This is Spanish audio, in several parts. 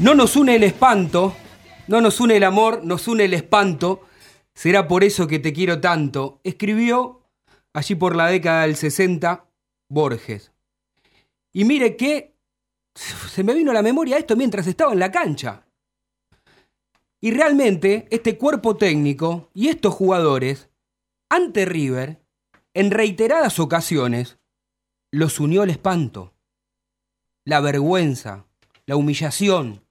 No nos une el espanto, no nos une el amor, nos une el espanto. Será por eso que te quiero tanto. Escribió allí por la década del 60 Borges. Y mire que se me vino a la memoria esto mientras estaba en la cancha. Y realmente este cuerpo técnico y estos jugadores, ante River, en reiteradas ocasiones, los unió el espanto, la vergüenza, la humillación.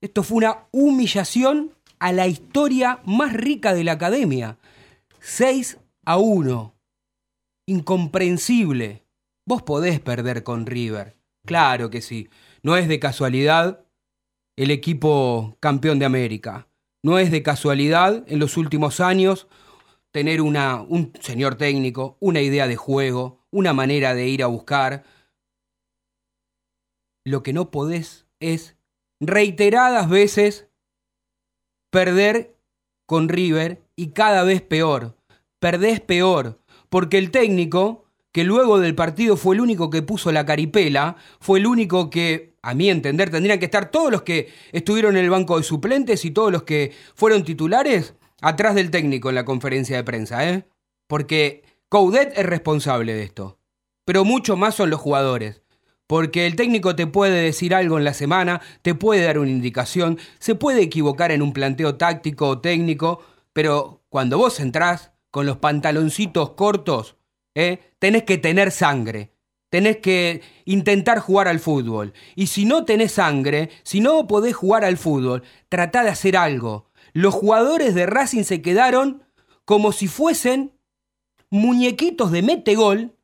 Esto fue una humillación a la historia más rica de la academia. 6 a 1. Incomprensible. Vos podés perder con River. Claro que sí. No es de casualidad el equipo campeón de América. No es de casualidad en los últimos años tener una, un señor técnico, una idea de juego, una manera de ir a buscar. Lo que no podés es reiteradas veces perder con River y cada vez peor. Perdés peor, porque el técnico, que luego del partido fue el único que puso la caripela, fue el único que, a mi entender, tendrían que estar todos los que estuvieron en el banco de suplentes y todos los que fueron titulares atrás del técnico en la conferencia de prensa, ¿eh? Porque Coudet es responsable de esto, pero mucho más son los jugadores. Porque el técnico te puede decir algo en la semana, te puede dar una indicación, se puede equivocar en un planteo táctico o técnico, pero cuando vos entrás con los pantaloncitos cortos, ¿eh? tenés que tener sangre, tenés que intentar jugar al fútbol. Y si no tenés sangre, si no podés jugar al fútbol, tratá de hacer algo. Los jugadores de Racing se quedaron como si fuesen muñequitos de metegol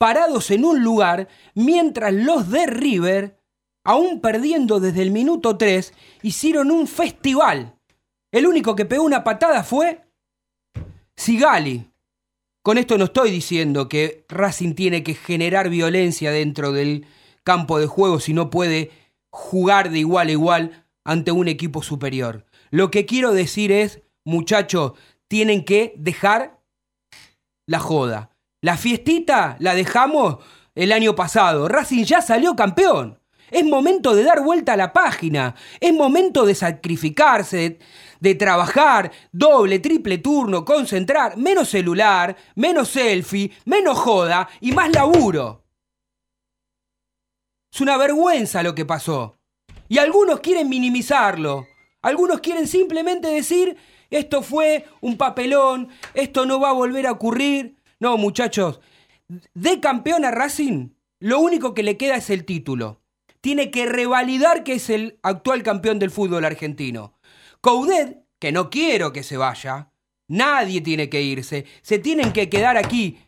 parados en un lugar mientras los de River, aún perdiendo desde el minuto 3, hicieron un festival. El único que pegó una patada fue Sigali. Con esto no estoy diciendo que Racing tiene que generar violencia dentro del campo de juego si no puede jugar de igual a igual ante un equipo superior. Lo que quiero decir es, muchachos, tienen que dejar la joda. La fiestita la dejamos el año pasado. Racing ya salió campeón. Es momento de dar vuelta a la página. Es momento de sacrificarse, de, trabajar doble, triple turno, concentrar, menos celular, menos selfie, menos joda y más laburo. Es una vergüenza lo que pasó. Y algunos quieren minimizarlo. Algunos quieren simplemente decir, esto fue un papelón, esto no va a volver a ocurrir. No, muchachos, de campeón a Racing, lo único que le queda es el título. Tiene que revalidar que es el actual campeón del fútbol argentino. Coudet, que no quiero que se vaya, Nadie tiene que irse. Se tienen que quedar aquí,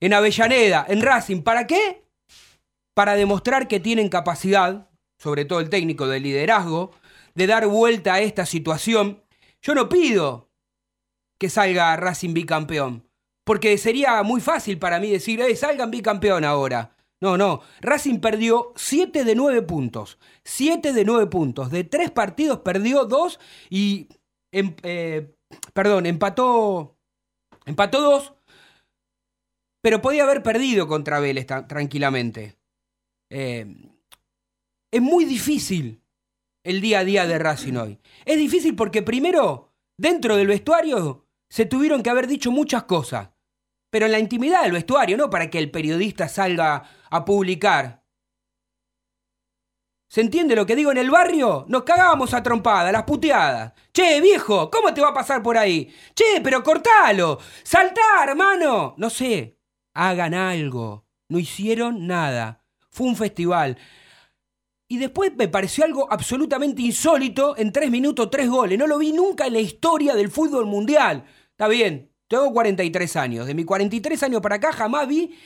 en Avellaneda, en Racing. ¿Para qué? Para demostrar que tienen capacidad, sobre todo el técnico de liderazgo, de dar vuelta a esta situación. Yo no pido que salga Racing bicampeón, porque sería muy fácil para mí decir, eh, salgan bicampeón ahora. No, no. Racing perdió 7 de 9 puntos. 7 de 9 puntos. De 3 partidos perdió 2 y. em- eh, perdón, empató. Empató 2. Pero podía haber perdido contra Vélez tranquilamente. Eh, es muy difícil el día a día de Racing hoy. Es difícil porque primero, dentro del vestuario, se tuvieron que haber dicho muchas cosas. Pero en la intimidad del vestuario, no para que el periodista salga a publicar. ¿Se entiende lo que digo? En el barrio nos cagábamos a trompada, las puteadas. Che, viejo, ¿cómo te va a pasar por ahí? Che, pero cortalo. Saltá, hermano. No sé. Hagan algo. No hicieron nada. Fue un festival. Y después me pareció algo absolutamente insólito en tres minutos, tres goles. No lo vi nunca en la historia del fútbol mundial. Está bien, tengo 43 años. De mis 43 años para acá jamás vi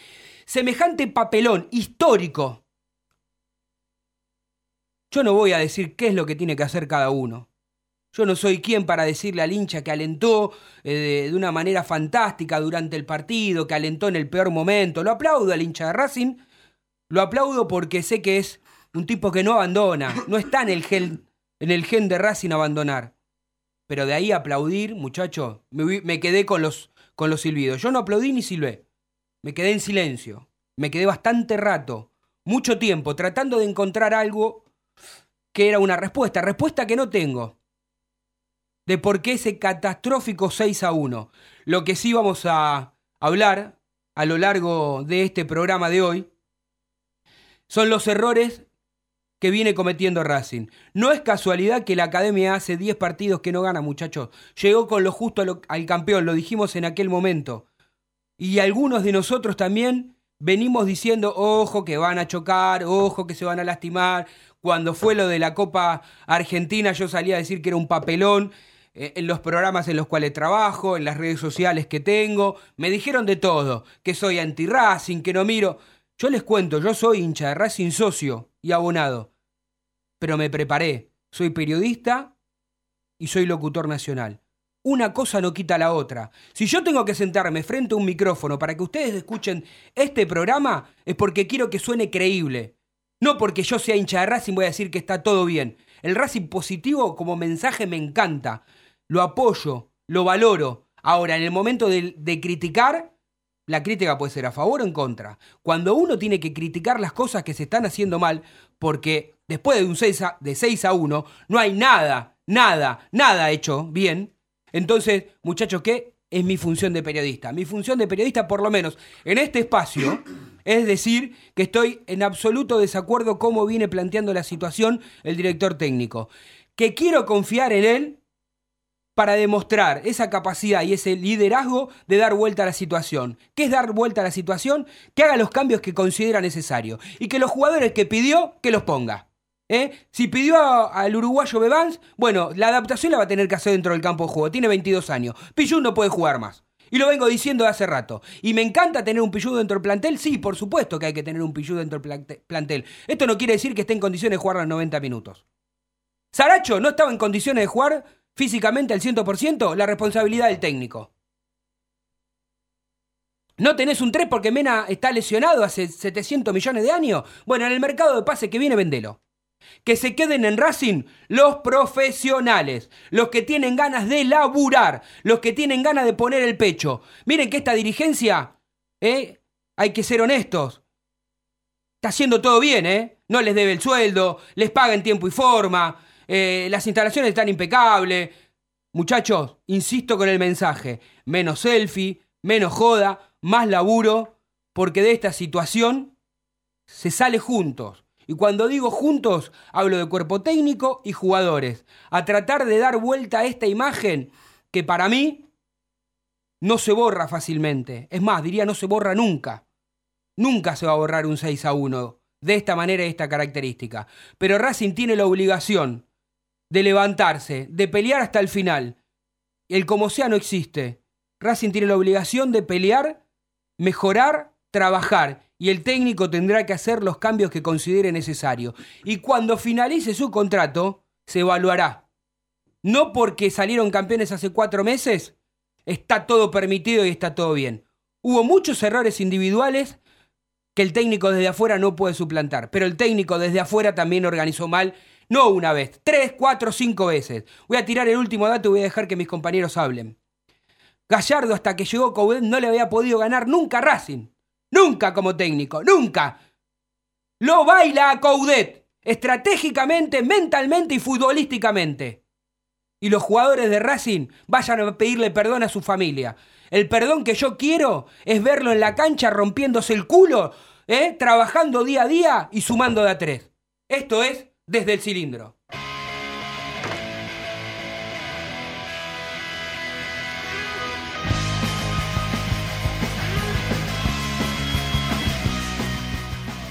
semejante papelón histórico. Yo no voy a decir qué es lo que tiene que hacer cada uno. Yo no soy quien para decirle al hincha que alentó eh, de, una manera fantástica durante el partido, que alentó en el peor momento. Lo aplaudo al hincha de Racing. Lo aplaudo porque sé que es un tipo que no abandona. No está en el gen, en el gen de Racing abandonar. Pero de ahí aplaudir, muchacho, me, vi- me quedé con los, con los silbidos. Yo no aplaudí ni silbé. Me quedé en silencio. Me quedé bastante rato, mucho tiempo, tratando de encontrar algo que era una respuesta. Respuesta que no tengo. De por qué ese catastrófico 6 a 1. Lo que sí vamos a hablar a lo largo de este programa de hoy son los errores que viene cometiendo Racing. No es casualidad que la academia hace 10 partidos que no gana, muchachos. Llegó con lo justo al campeón, lo dijimos en aquel momento. Y algunos de nosotros también venimos diciendo, ojo que van a chocar, ojo que se van a lastimar. Cuando fue lo de la Copa Argentina yo salía a decir que era un papelón eh, en los programas en los cuales trabajo, en las redes sociales que tengo. Me dijeron de todo, que soy anti-Racing, que no miro. Yo les cuento, yo soy hincha de Racing socio y abonado. Pero me preparé. Soy periodista y soy locutor nacional. Una cosa no quita la otra. Si yo tengo que sentarme frente a un micrófono para que ustedes escuchen este programa, es porque quiero que suene creíble. No porque yo sea hincha de Racing voy a decir que está todo bien. El Racing positivo como mensaje me encanta. Lo apoyo, lo valoro. Ahora, en el momento de, de criticar, la crítica puede ser a favor o en contra. Cuando uno tiene que criticar las cosas que se están haciendo mal, porque después de un 6 a, de 6 a 1 no hay nada, nada, nada hecho bien, entonces, muchachos, ¿qué? Es mi función de periodista. Mi función de periodista, por lo menos en este espacio, es decir que estoy en absoluto desacuerdo cómo viene planteando la situación el director técnico. Que quiero confiar en él para demostrar esa capacidad y ese liderazgo de dar vuelta a la situación. ¿Qué es dar vuelta a la situación? Que haga los cambios que considera necesario y que los jugadores que pidió, que los ponga. ¿Eh? Si pidió al uruguayo Bebans, bueno, la adaptación la va a tener que hacer dentro del campo de juego. Tiene 22 años. Pillú no puede jugar más. Y lo vengo diciendo de hace rato. ¿Y me encanta tener un Pillú dentro del plantel? Sí, por supuesto que hay que tener un Pillú dentro del plante- plantel. Esto no quiere decir que esté en condiciones de jugar los 90 minutos. Saracho no estaba en condiciones de jugar físicamente al 100%, la responsabilidad del técnico. ¿No tenés un 3 porque Mena está lesionado hace 700 millones de años? Bueno, en el mercado de pase que viene, vendelo. Que se queden en Racing los profesionales, los que tienen ganas de laburar, los que tienen ganas de poner el pecho. Miren que esta dirigencia, ¿eh? hay que ser honestos, está haciendo todo bien, ¿eh? No les debe el sueldo, les paga en tiempo y forma, eh, las instalaciones están impecables. Muchachos, insisto con el mensaje, menos selfie, menos joda, más laburo, porque de esta situación se sale juntos. Y cuando digo juntos, hablo de cuerpo técnico y jugadores. A tratar de dar vuelta a esta imagen que para mí no se borra fácilmente. Es más, diría no se borra nunca. Nunca se va a borrar un 6 a 1 de esta manera y esta característica. Pero Racing tiene la obligación de levantarse, de pelear hasta el final. el como sea no existe. Racing tiene la obligación de pelear, mejorar, trabajar y el técnico tendrá que hacer los cambios que considere necesario. Y cuando finalice su contrato, se evaluará. No porque salieron campeones hace cuatro meses, está todo permitido y está todo bien. Hubo muchos errores individuales que el técnico desde afuera no puede suplantar, pero el técnico desde afuera también organizó mal, no una vez, tres, cuatro, cinco veces. Voy a tirar el último dato y voy a dejar que mis compañeros hablen. Gallardo hasta que llegó Coudet no le había podido ganar nunca a Racing. Nunca como técnico, nunca. Lo baila a Coudet, estratégicamente, mentalmente y futbolísticamente. Y los jugadores de Racing vayan a pedirle perdón a su familia. El perdón que yo quiero es verlo en la cancha rompiéndose el culo, ¿eh? trabajando día a día y sumando de a tres. Esto es desde el cilindro.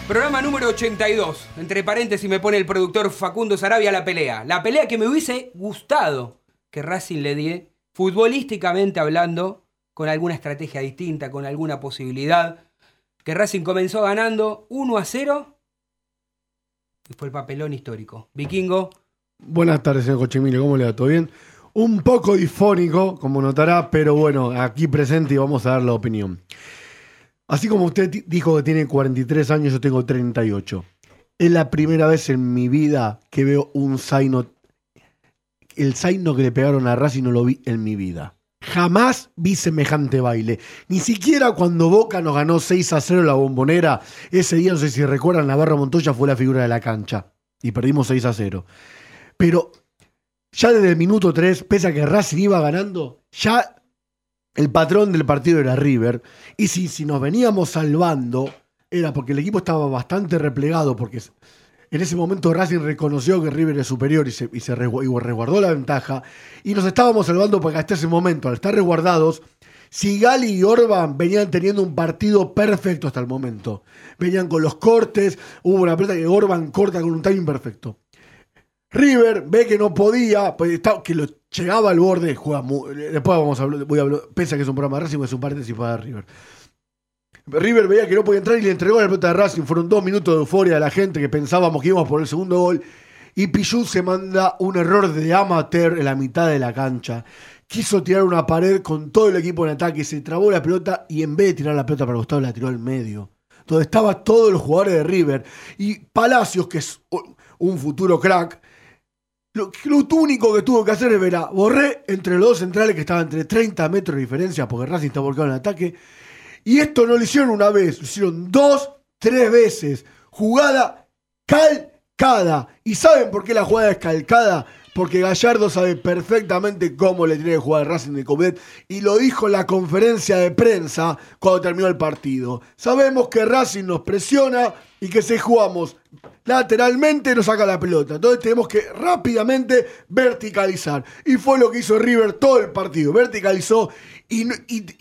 Programa número 82. Entre paréntesis me pone el productor Facundo Sarabia la pelea. La pelea que me hubiese gustado que Racing le die, futbolísticamente hablando, con alguna estrategia distinta, con alguna posibilidad. Que Racing comenzó ganando 1 a 0 y fue el papelón histórico. Vikingo, Buenas tardes, señor Cochimilio. ¿Cómo le va? ¿Todo bien? Un poco difónico, como notará, pero bueno, aquí presente y vamos a dar la opinión. Así como usted dijo que tiene 43 años, yo tengo 38. Es la primera vez en mi vida que veo un Zaino. El Zaino que le pegaron a Racing no lo vi en mi vida. Jamás vi semejante baile. Ni siquiera cuando Boca nos ganó 6 a 0 en la bombonera, ese día, no sé si recuerdan, Navarro Montoya fue la figura de la cancha. Y perdimos 6 a 0. Pero ya desde el minuto 3, pese a que Racing iba ganando, ya el patrón del partido era River. Y si, si nos veníamos salvando, era porque el equipo estaba bastante replegado, porque en ese momento Racing reconoció que River es superior y se, y se resguardó la ventaja. Y nos estábamos salvando porque hasta ese momento, al estar resguardados, Sigali y Orban venían teniendo un partido perfecto hasta el momento. Venían con los cortes, hubo una pelota que Orban corta con un timing perfecto. River ve que no podía, pues, está- que lo llegaba al borde, juega después vamos a hablar, voy a hablar, pese a que es un programa de Racing, es un paréntesis para River. River veía que no podía entrar y le entregó la pelota de Racing. Fueron dos minutos de euforia de la gente que pensábamos que íbamos por el segundo gol. Y Pichú se manda un error de amateur en la mitad de la cancha. Quiso tirar una pared con todo el equipo en ataque, se trabó la pelota y en vez de tirar la pelota para costado la tiró al medio. Donde estaban todos los jugadores de River. Y Palacios, que es un futuro crack, lo, lo único que tuvo que hacer es ver a Borré entre los dos centrales que estaban entre 30 metros de diferencia porque Racing está volcado en ataque. Y esto no lo hicieron una vez, lo hicieron dos, tres veces. Jugada calcada. ¿Y saben por qué la jugada es calcada? Porque Gallardo sabe perfectamente cómo le tiene que jugar al Racing de Comet y lo dijo en la conferencia de prensa cuando terminó el partido. Sabemos que Racing nos presiona y que si jugamos lateralmente nos saca la pelota. Entonces tenemos que rápidamente verticalizar. Y fue lo que hizo River todo el partido. Verticalizó y,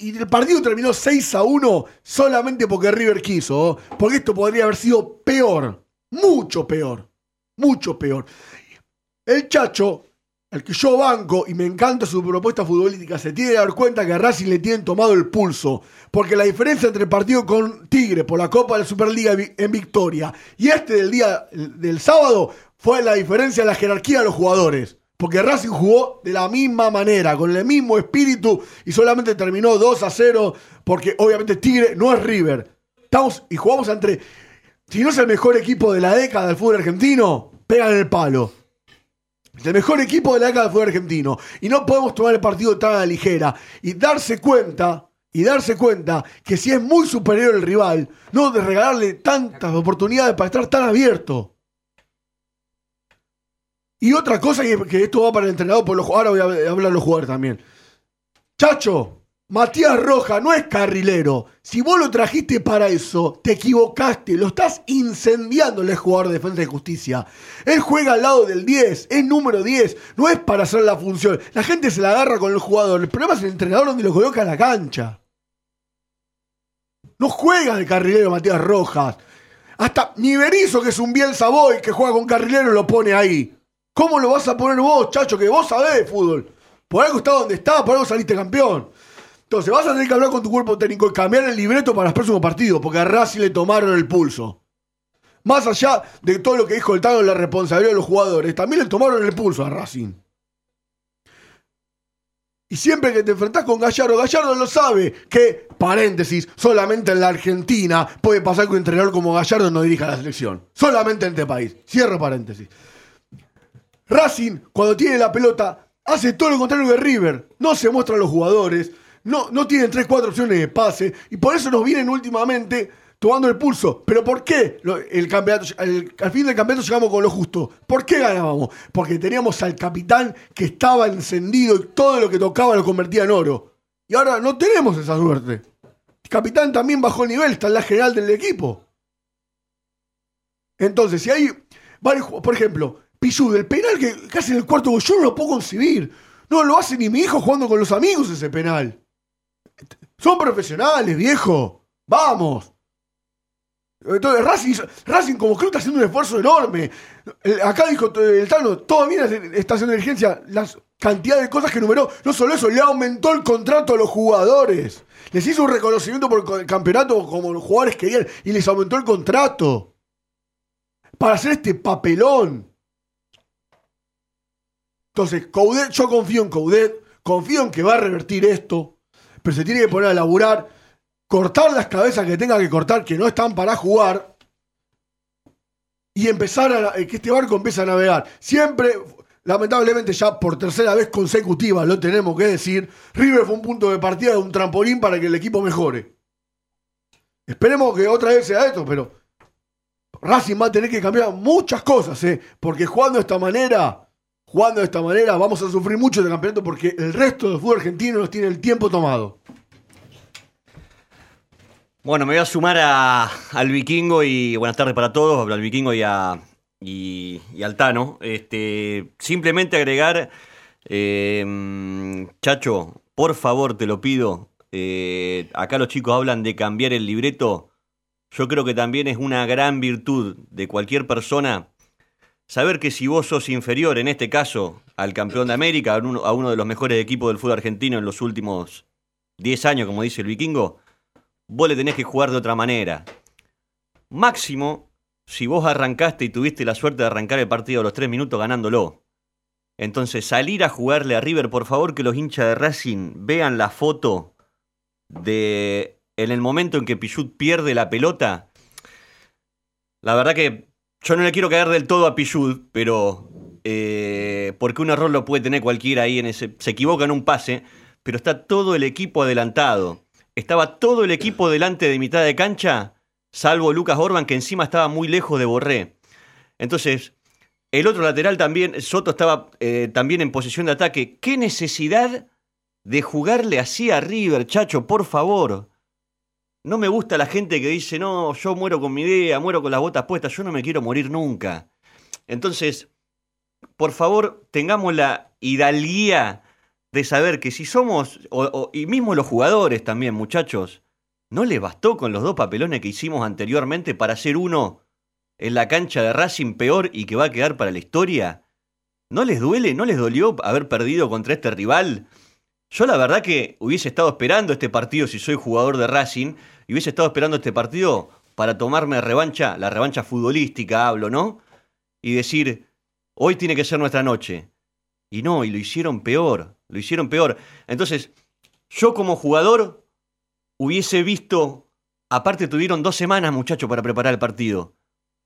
el partido terminó 6 a 1 solamente porque River quiso. Porque esto podría haber sido peor. Mucho peor. Mucho peor. El Chacho, al que yo banco y me encanta su propuesta futbolística, se tiene que dar cuenta que a Racing le tienen tomado el pulso. Porque la diferencia entre el partido con Tigre por la Copa de la Superliga en victoria y este del día del sábado fue la diferencia en la jerarquía de los jugadores. Porque Racing jugó de la misma manera, con el mismo espíritu y solamente terminó 2 a 0 porque obviamente Tigre no es River. Estamos y jugamos entre... Si no es el mejor equipo de la década del fútbol argentino, pegan el palo. El mejor equipo de la década fútbol argentino. Y no podemos tomar el partido tan a la ligera. Y darse cuenta, y darse cuenta que si es muy superior el rival, no de regalarle tantas oportunidades para estar tan abierto. Y otra cosa que, esto va para el entrenador, por los ahora voy a hablar los jugadores también. Chacho, Matías Roja no es carrilero. Si vos lo trajiste para eso, te equivocaste. Lo estás incendiando el jugador de defensa y justicia. Él juega al lado del 10, es número 10. No es para hacer la función. La gente se la agarra con el jugador. El problema es el entrenador donde lo coloca en la cancha. No juega de carrilero Matías Rojas. Hasta ni Berizzo, que es un bien Savoy, que juega con carrilero, lo pone ahí. ¿Cómo lo vas a poner vos, chacho? Que vos sabés de fútbol. Por algo está donde está, por algo saliste campeón. Entonces vas a tener que hablar con tu cuerpo técnico y cambiar el libreto para los próximos partidos, porque a Racing le tomaron el pulso. Más allá de todo lo que dijo el Tano la responsabilidad de los jugadores, también le tomaron el pulso a Racing. Y siempre que te enfrentás con Gallardo, Gallardo lo sabe que, paréntesis, solamente en la Argentina puede pasar que un entrenador como Gallardo no dirija la selección. Solamente en este país. Cierro paréntesis. Racing, cuando tiene la pelota, hace todo lo contrario que River. No se muestran los jugadores, no, no tienen 3-4 opciones de pase, y por eso nos vienen últimamente tomando el pulso. ¿Pero por qué el campeonato, al fin del campeonato llegamos con lo justo? ¿Por qué ganábamos? Porque teníamos al capitán que estaba encendido y todo lo que tocaba lo convertía en oro. Y ahora no tenemos esa suerte. El capitán también bajó el nivel, está en la general del equipo. Entonces, si hay varios, por ejemplo, Pichu, del penal que casi en el cuarto gol, yo no lo puedo concebir. No lo hace ni mi hijo jugando con los amigos ese penal. Son profesionales, viejo. Vamos. Entonces, Racing, Racing como que está haciendo un esfuerzo enorme. Acá dijo el Tano, todavía está haciendo diligencia. Las cantidades de cosas que numeró. No solo eso, le aumentó el contrato a los jugadores. Les hizo un reconocimiento por el campeonato como los jugadores querían y les aumentó el contrato. Para hacer este papelón. Entonces, Coudet, yo confío en Coudet, confío en que va a revertir esto, pero se tiene que poner a laburar, cortar las cabezas que tenga que cortar, que no están para jugar, y empezar a eh, que este barco empiece a navegar. Siempre, lamentablemente, ya por tercera vez consecutiva, lo tenemos que decir, River fue un punto de partida de un trampolín para que el equipo mejore. Esperemos que otra vez sea esto, pero Racing va a tener que cambiar muchas cosas, ¿eh? porque jugando de esta manera, jugando de esta manera, vamos a sufrir mucho de campeonato porque el resto del fútbol argentino nos tiene el tiempo tomado. Bueno, me voy a sumar a- al vikingo y buenas tardes para todos, al vikingo y, a, y, y al Tano. Este, simplemente agregar, eh, Chacho, por favor te lo pido, eh, acá los chicos hablan de cambiar el libreto. Yo creo que también es una gran virtud de cualquier persona saber que si vos sos inferior, en este caso, al campeón de América, a uno, de los mejores equipos del fútbol argentino en los últimos 10 años, como dice el vikingo, vos le tenés que jugar de otra manera. Máximo, si vos arrancaste y tuviste la suerte de arrancar el partido a los 3 minutos ganándolo. Entonces, salir a jugarle a River, por favor, que los hinchas de Racing vean la foto de en el momento en que Pichut pierde la pelota. La verdad que yo no le quiero caer del todo a Pichut, pero eh, porque un error lo puede tener cualquiera ahí en ese. Se equivoca en un pase, pero está todo el equipo adelantado. Estaba todo el equipo delante de mitad de cancha, salvo Lucas Orban, que encima estaba muy lejos de Borré. Entonces, el otro lateral también, Soto estaba eh, también en posición de ataque. ¿Qué necesidad de jugarle así a River, chacho? Por favor. No me gusta la gente que dice, no, yo muero con mi idea, muero con las botas puestas, yo no me quiero morir nunca. Entonces, por favor, tengamos la hidalguía de saber que si somos, o- y mismo los jugadores también, muchachos, no les bastó con los dos papelones que hicimos anteriormente para hacer uno en la cancha de Racing peor y que va a quedar para la historia. ¿No les duele, no les dolió haber perdido contra este rival? Yo la verdad que hubiese estado esperando este partido si soy jugador de Racing y hubiese estado esperando este partido para tomarme revancha, la revancha futbolística hablo, ¿no? Y decir, hoy tiene que ser nuestra noche. Y no, y lo hicieron peor, lo hicieron peor. Entonces, yo como jugador hubiese visto, aparte tuvieron dos semanas muchachos para preparar el partido.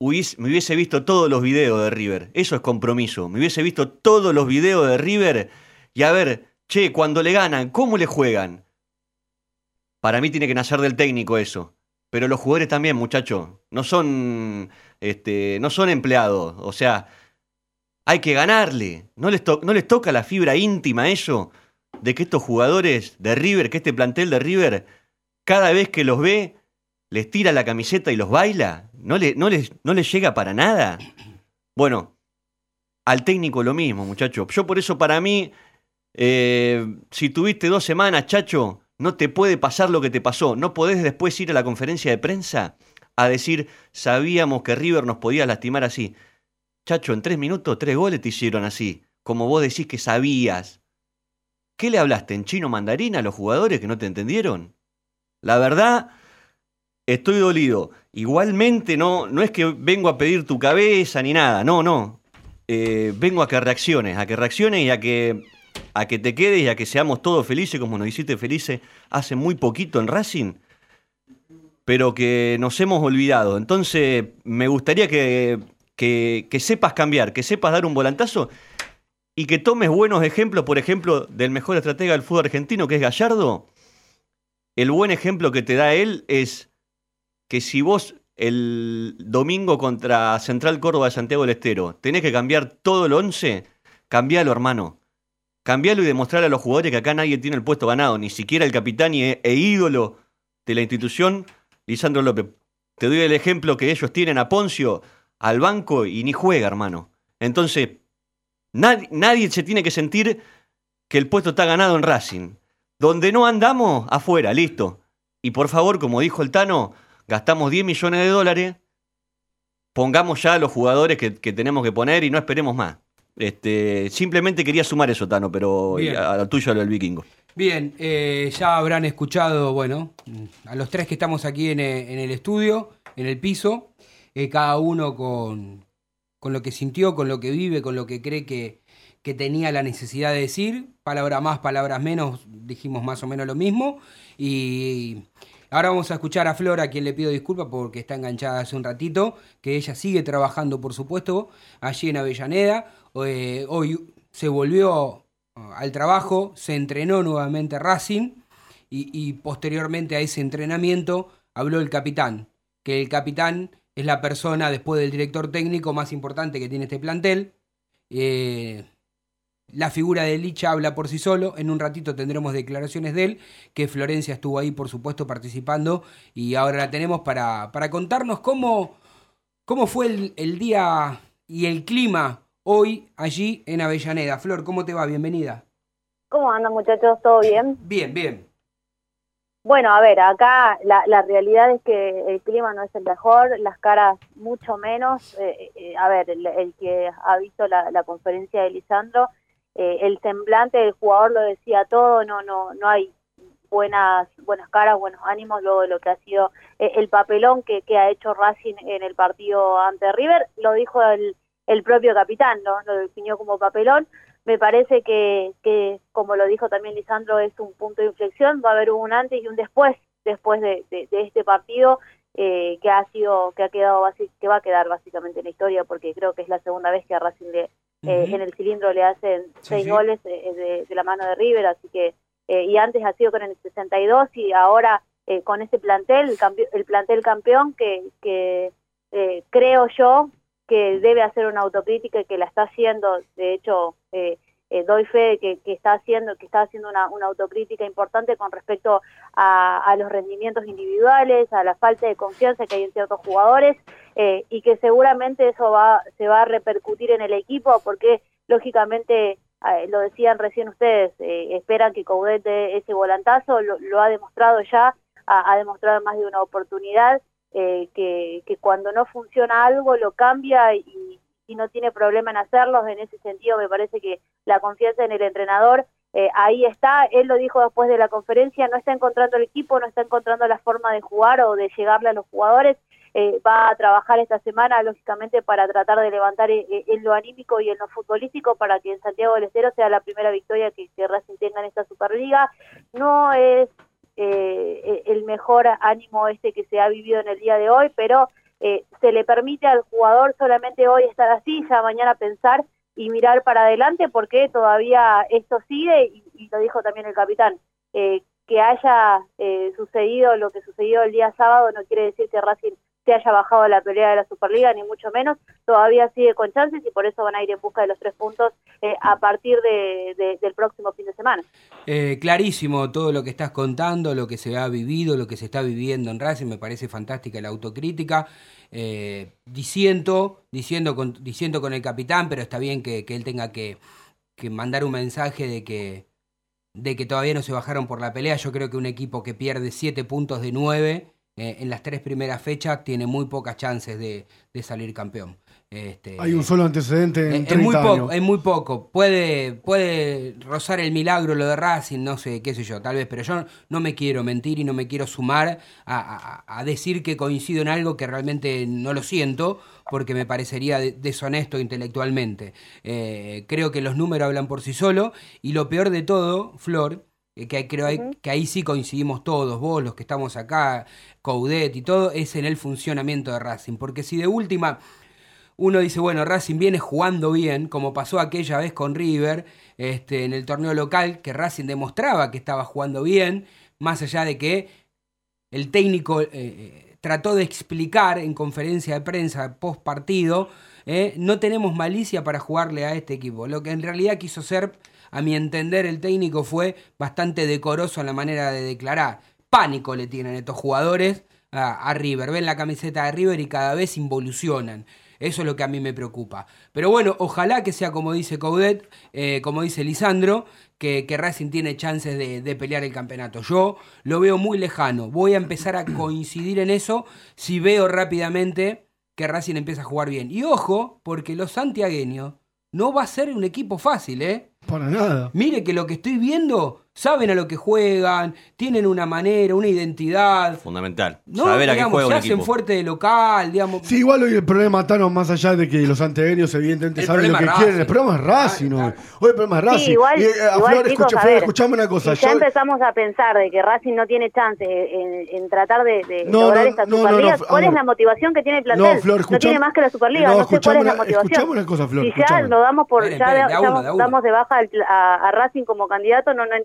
Hubiese- me hubiese visto todos los videos de River, eso es compromiso. Me hubiese visto todos los videos de River y a ver, che, cuando le ganan, ¿cómo le juegan? Para mí tiene que nacer del técnico eso. Pero los jugadores también, muchachos, no son, este, no son empleados. O sea, hay que ganarle. ¿No les, ¿No les toca la fibra íntima eso? De que estos jugadores de River, que este plantel de River, cada vez que los ve, les tira la camiseta y los baila. ¿No, no, les, no les llega para nada? Bueno, al técnico lo mismo, muchachos. Yo por eso para mí, eh, si tuviste dos semanas, chacho, no te puede pasar lo que te pasó. No podés después ir a la conferencia de prensa a decir, sabíamos que River nos podía lastimar así. Chacho, en tres minutos, tres goles te hicieron así. Como vos decís que sabías. ¿Qué le hablaste en chino mandarín a los jugadores que no te entendieron? La verdad, estoy dolido. Igualmente no, no es que vengo a pedir tu cabeza ni nada, no, no. Eh, vengo a que reacciones, a que reacciones y a que, a que te quedes y a que seamos todos felices como nos hiciste felices hace muy poquito en Racing, pero que nos hemos olvidado. Entonces, me gustaría que, que, sepas cambiar, que sepas dar un volantazo y que tomes buenos ejemplos, por ejemplo, del mejor estratega del fútbol argentino, que es Gallardo. El buen ejemplo que te da él es que si vos el domingo contra Central Córdoba de Santiago del Estero tenés que cambiar todo el once, cambialo, hermano. Cambialo y demostrarle a los jugadores que acá nadie tiene el puesto ganado, ni siquiera el capitán y e, ídolo de la institución, Lisandro López. Te doy el ejemplo que ellos tienen a Poncio al banco y ni juega, hermano. Entonces, nadie, se tiene que sentir que el puesto está ganado en Racing. Donde no andamos, afuera, listo. Y por favor, como dijo el Tano, gastamos 10 millones de dólares, pongamos ya a los jugadores que tenemos que poner y no esperemos más. Este, simplemente quería sumar eso, Tano, pero a, a lo tuyo, a lo del vikingo. Bien, eh, ya habrán escuchado, bueno, a los tres que estamos aquí en, eh, en el estudio, en el piso, eh, cada uno con, con lo que sintió, con lo que vive, con lo que cree que, que tenía la necesidad de decir, palabras más, palabras menos, dijimos más o menos lo mismo, y ahora vamos a escuchar a Flora, a quien le pido disculpas porque está enganchada hace un ratito, que ella sigue trabajando, por supuesto, allí en Avellaneda, Eh, hoy se volvió al trabajo, se entrenó nuevamente Racing y, posteriormente a ese entrenamiento habló el capitán, que el capitán es la persona después del director técnico más importante que tiene este plantel. Eh, la figura de Licha habla por sí solo. En un ratito tendremos declaraciones de él, que Florencia estuvo ahí, por supuesto, participando y ahora la tenemos para, para contarnos cómo, cómo fue el día y el clima hoy allí en Avellaneda. Flor, ¿cómo te va? Bienvenida. ¿Cómo andan muchachos? ¿Todo bien? Bien, bien. Bueno, a ver, acá la, la realidad es que el clima no es el mejor, las caras mucho menos. Eh, eh, a ver, el, el que ha visto la, la conferencia de Lisandro, eh, el semblante del jugador lo decía todo, no, no, no hay buenas, buenas caras, buenos ánimos luego de lo que ha sido eh, el papelón que, que ha hecho Racing en el partido ante River. Lo dijo el, el propio capitán, ¿no? Lo definió como papelón. Me parece que, que, como lo dijo también Lisandro, es un punto de inflexión. Va a haber un antes y un después, después de, de, de este partido eh, que ha sido, que ha quedado, que va a quedar básicamente en la historia, porque creo que es la segunda vez que a Racing le, eh, en el cilindro le hacen Sí, seis sí. goles eh, de, de la mano de River, así que eh, y antes ha sido con el 62 y ahora eh, con ese plantel, el, el plantel campeón que, que eh, creo yo que debe hacer una autocrítica y que la está haciendo, de hecho eh, eh, doy fe de que, está haciendo que está haciendo una, autocrítica importante con respecto a, los rendimientos individuales, a la falta de confianza que hay en ciertos jugadores eh, y que seguramente eso va se va a repercutir en el equipo porque lógicamente lo decían recién ustedes, eh, esperan que Coudet dé ese volantazo, lo, lo ha demostrado ya, ha, ha demostrado más de una oportunidad eh, que, que cuando no funciona algo lo cambia y, no tiene problema en hacerlo. En ese sentido, me parece que la confianza en el entrenador eh, ahí está. Él lo dijo después de la conferencia: no está encontrando el equipo, no está encontrando la forma de jugar o de llegarle a los jugadores. Eh, va a trabajar esta semana, lógicamente, para tratar de levantar eh, eh, en lo anímico y en lo futbolístico para que en Santiago del Estero sea la primera victoria que, que Racing tenga en esta Superliga. No es eh, el mejor ánimo este que se ha vivido en el día de hoy, pero eh, se le permite al jugador solamente hoy estar así, ya mañana pensar y mirar para adelante porque todavía esto sigue y, y lo dijo también el capitán. Eh, que haya eh, sucedido lo que sucedió el día sábado no quiere decir que Racing se haya bajado la pelea de la Superliga, ni mucho menos, todavía sigue con chances y por eso van a ir en busca de los tres puntos eh, a partir de, de, del próximo fin de semana. Eh, clarísimo todo lo que estás contando, lo que se ha vivido, lo que se está viviendo en Racing, me parece fantástica la autocrítica. Eh, diciendo, diciendo con, diciendo con el capitán, pero está bien que, él tenga que, que mandar un mensaje de que, de que todavía no se bajaron por la pelea. Yo creo que un equipo que pierde 7 puntos de 9 eh, en las tres primeras fechas tiene muy pocas chances de, de salir campeón. Este, Hay un solo antecedente en es, es 30 muy años. poco, es muy poco. Puede, puede rozar el milagro lo de Racing, no sé, qué sé yo, tal vez, pero yo no me quiero mentir y no me quiero sumar a, a- a decir que coincido en algo que realmente no lo siento, porque me parecería de- deshonesto intelectualmente. Eh, creo que los números hablan por sí solos y lo peor de todo, Flor, que creo ahí- que ahí sí coincidimos todos, vos, los que estamos acá, Coudet y todo, es en el funcionamiento de Racing. Porque si de última uno dice, bueno, Racing viene jugando bien, como pasó aquella vez con River este, en el torneo local, que Racing demostraba que estaba jugando bien, más allá de que el técnico eh, eh, trató de explicar en conferencia de prensa post partido, eh, no tenemos malicia para jugarle a este equipo. Lo que en realidad quiso ser, a mi entender, el técnico fue bastante decoroso en la manera de declarar. Pánico le tienen estos jugadores a, River. Ven la camiseta de River y cada vez involucionan. Eso es lo que a mí me preocupa. Pero bueno, ojalá que sea como dice Coudet, eh, como dice Lisandro, que, que Racing tiene chances de, de pelear el campeonato. Yo lo veo muy lejano. Voy a empezar a coincidir en eso si veo rápidamente que Racing empieza a jugar bien. Y ojo, porque los santiagueños no va a ser un equipo fácil, ¿eh? Para nada. Mire que lo que estoy viendo, saben a lo que juegan, tienen una manera, una identidad. Fundamental. No, Saber a qué juega se un hacen equipo. fuerte de local, digamos. Sí, igual hoy el problema, Tano, más allá de que los santiagueños evidentemente El saben lo que quieren, el problema es Racing hoy. Hoy el problema es Racing. Sí, igual, Y, eh, a igual, Flor, chicos, escucha, a Flor, ver, escuchame una cosa. si ya yo- empezamos a pensar de que Racing no tiene chance en, en tratar de, de No, lograr no, esta Superliga, ¿cuál es la motivación que tiene el plantel? No, Flor, no escuchame- tiene más que la Superliga, No, no, sé cuál es escuchame la una- motivación. una cosa, Flor, si ya lo damos por, ya damos, de baja a, Racing como candidato, no, no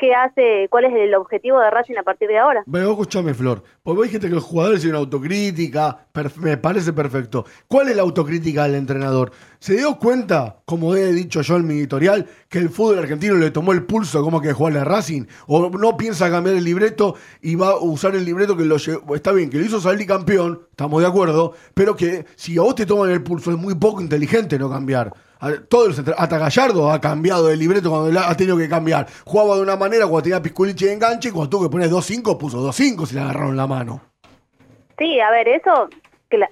qué hace, cuál es el objetivo de Racing a partir de ahora. Pero vos escuchame, Flor. Porque vos dijiste que los jugadores hicieron autocrítica. me parece perfecto. ¿Cuál es la autocrítica del entrenador? ¿Se dio cuenta, como he dicho yo en mi editorial, que el fútbol argentino le tomó el pulso como que jugarle a Racing? ¿O no piensa cambiar el libreto y va a usar el libreto que lo llevó? Está bien, que lo hizo salir campeón, estamos de acuerdo, pero que si a vos te toman el pulso es muy poco inteligente no cambiar. A- Todos los hasta Gallardo ha cambiado el libreto cuando ha tenido que cambiar. Jugaba de una manera cuando tenía Pisculichi de enganche y cuando tuvo que poner 2-5 puso 2-5 si le agarraron la mano. Sí, a ver, eso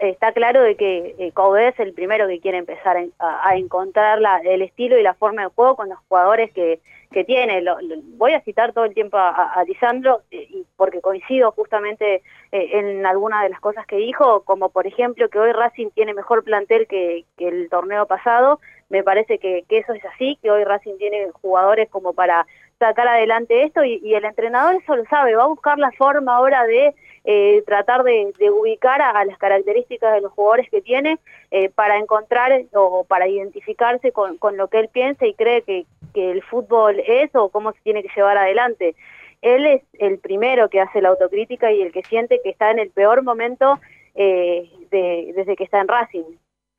está claro de que eh, es el primero que quiere empezar a, a- encontrar la- el estilo y la forma de juego con los jugadores que, que tiene. Lo- lo- voy a citar todo el tiempo a, a- Lisandro eh, porque coincido justamente eh, en algunas de las cosas que dijo, como por ejemplo que hoy Racing tiene mejor plantel que, que el torneo pasado. Me parece que, que eso es así, que hoy Racing tiene jugadores como para sacar adelante esto y, y el entrenador eso lo sabe, va a buscar la forma ahora de eh, tratar de, ubicar a, las características de los jugadores que tiene eh, para encontrar o para identificarse con, lo que él piensa y cree que, el fútbol es o cómo se tiene que llevar adelante. Él es el primero que hace la autocrítica y el que siente que está en el peor momento eh, de- desde que está en Racing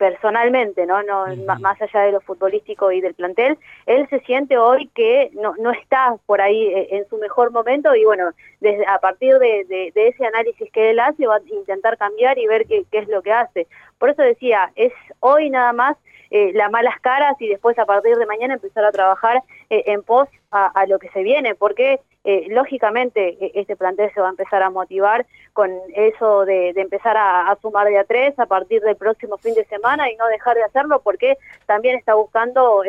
personalmente, ¿no? no más allá de lo futbolístico y del plantel, él se siente hoy que no, no está por ahí eh, en su mejor momento y bueno, desde a partir de, de- de ese análisis que él hace va a intentar cambiar y ver qué, qué es lo que hace. Por eso decía, es hoy nada más eh, las malas caras y después a partir de mañana empezar a trabajar eh, en pos a, lo que se viene, porque eh, lógicamente eh, este plantel se va a empezar a motivar con eso de, empezar a, a sumar de a tres a partir del próximo fin de semana y no dejar de hacerlo porque también está buscando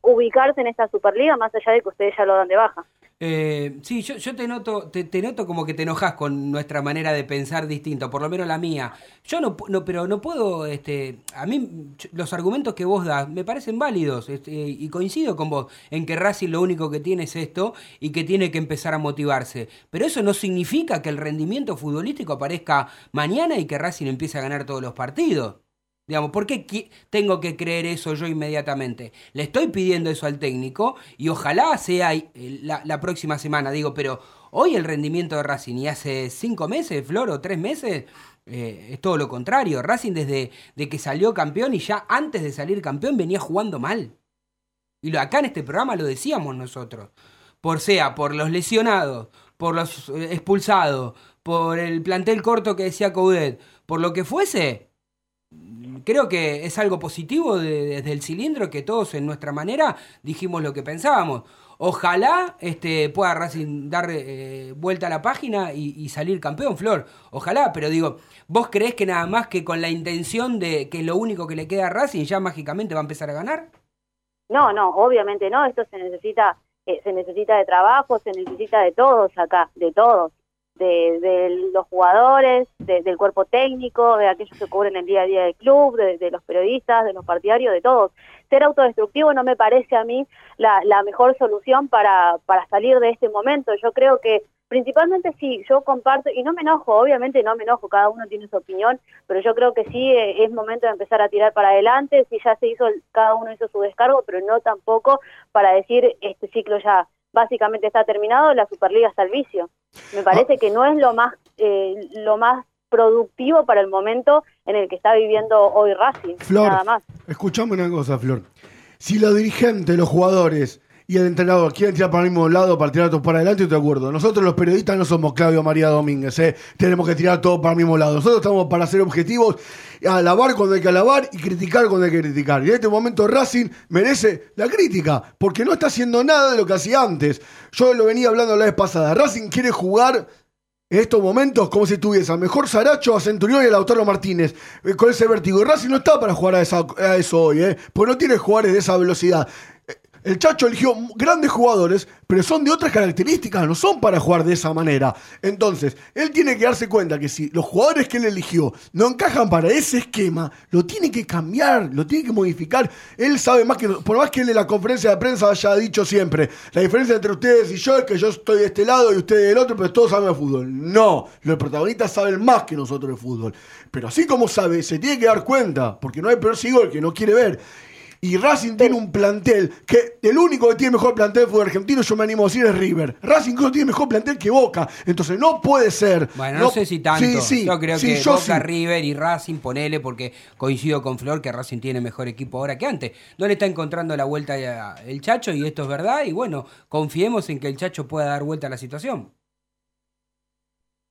ubicarse en esta Superliga más allá de que ustedes ya lo dan de baja. Eh, sí, yo, yo te noto, te, te noto como que te enojas con nuestra manera de pensar distinto, por lo menos la mía. Yo no, no pero no puedo, este, a mí los argumentos que vos das me parecen válidos este, y coincido con vos en que Racing lo único que tiene es esto y que tiene que empezar a motivarse. Pero eso no significa que el rendimiento futbolístico aparezca mañana y que Racing empiece a ganar todos los partidos. Digamos, ¿por qué tengo que creer eso yo inmediatamente? Le estoy pidiendo eso al técnico y ojalá sea eh, la, la próxima semana. Digo, pero hoy el rendimiento de Racing y hace cinco meses, Flor, o tres meses, eh, es todo lo contrario. Racing desde de que salió campeón y ya antes de salir campeón venía jugando mal. Y lo, acá en este programa lo decíamos nosotros. Por sea por los lesionados, por los eh, expulsados, por el plantel corto que decía Coudet, por lo que fuese, creo que es algo positivo de- desde el cilindro que todos en nuestra manera dijimos lo que pensábamos. Ojalá este, pueda Racing dar eh, vuelta a la página y, salir campeón, Flor. Ojalá, pero digo, ¿vos creés que nada más que con la intención de que lo único que le queda a Racing ya mágicamente va a empezar a ganar? No, no, obviamente no, esto se necesita, eh, se necesita de trabajo, se necesita de todos acá, de todos, de, de los jugadores, de- del cuerpo técnico, de aquellos que cubren el día a día del club, de, de los periodistas, de los partidarios, de todos. Ser autodestructivo no me parece a mí la, mejor solución para, para salir de este momento. Yo creo que principalmente sí, yo comparto, y no me enojo, obviamente no me enojo, cada uno tiene su opinión, pero yo creo que sí eh, es momento de empezar a tirar para adelante, si ya se hizo, cada uno hizo su descargo, pero no tampoco para decir este ciclo ya básicamente está terminado, la Superliga está al vicio. Me parece que no es lo más, eh, lo más productivo para el momento en el que está viviendo hoy Racing, Flor, nada más. escuchame una cosa, Flor. Si los dirigentes, los jugadores y el entrenador quieren tirar para el mismo lado, para tirar todo para adelante, estoy de acuerdo. Nosotros los periodistas no somos Claudio María Domínguez, ¿eh? tenemos que tirar todo para el mismo lado. Nosotros estamos para ser objetivos, alabar cuando hay que alabar y criticar cuando hay que criticar. Y en este momento Racing merece la crítica, porque no está haciendo nada de lo que hacía antes. Yo lo venía hablando la vez pasada. Racing quiere jugar en estos momentos como si tuviese al mejor Saracho, a Centurión y a Lautaro Martínez, eh, con ese vértigo. Y Racing no está para jugar a, eso hoy, ¿eh? porque no tiene jugadores de esa velocidad. El Chacho eligió grandes jugadores, pero son de otras características, no son para jugar de esa manera. Entonces, él tiene que darse cuenta que si los jugadores que él eligió no encajan para ese esquema, lo tiene que cambiar, lo tiene que modificar. Él sabe más que, por más que él en la conferencia de prensa haya dicho siempre, la diferencia entre ustedes y yo es que yo estoy de este lado y ustedes del otro, pero todos saben de fútbol. No, los protagonistas saben más que nosotros de fútbol. Pero así como sabe, se tiene que dar cuenta, porque no hay peor el que no quiere ver. Y Racing tiene un plantel que el único que tiene mejor plantel de fútbol argentino, yo me animo a decir, es River. Racing incluso tiene mejor plantel que Boca. Entonces no puede ser. Bueno, no, sé si tanto. Sí, sí, yo creo sí, que yo Boca, sí. River y Racing, ponele, porque coincido con Flor que Racing tiene mejor equipo ahora que antes. No le está encontrando la vuelta el Chacho y esto es verdad. Y bueno, confiemos en que el Chacho pueda dar vuelta a la situación.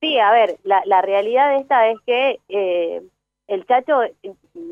Sí, a ver, la, la realidad de esta es que eh, el Chacho,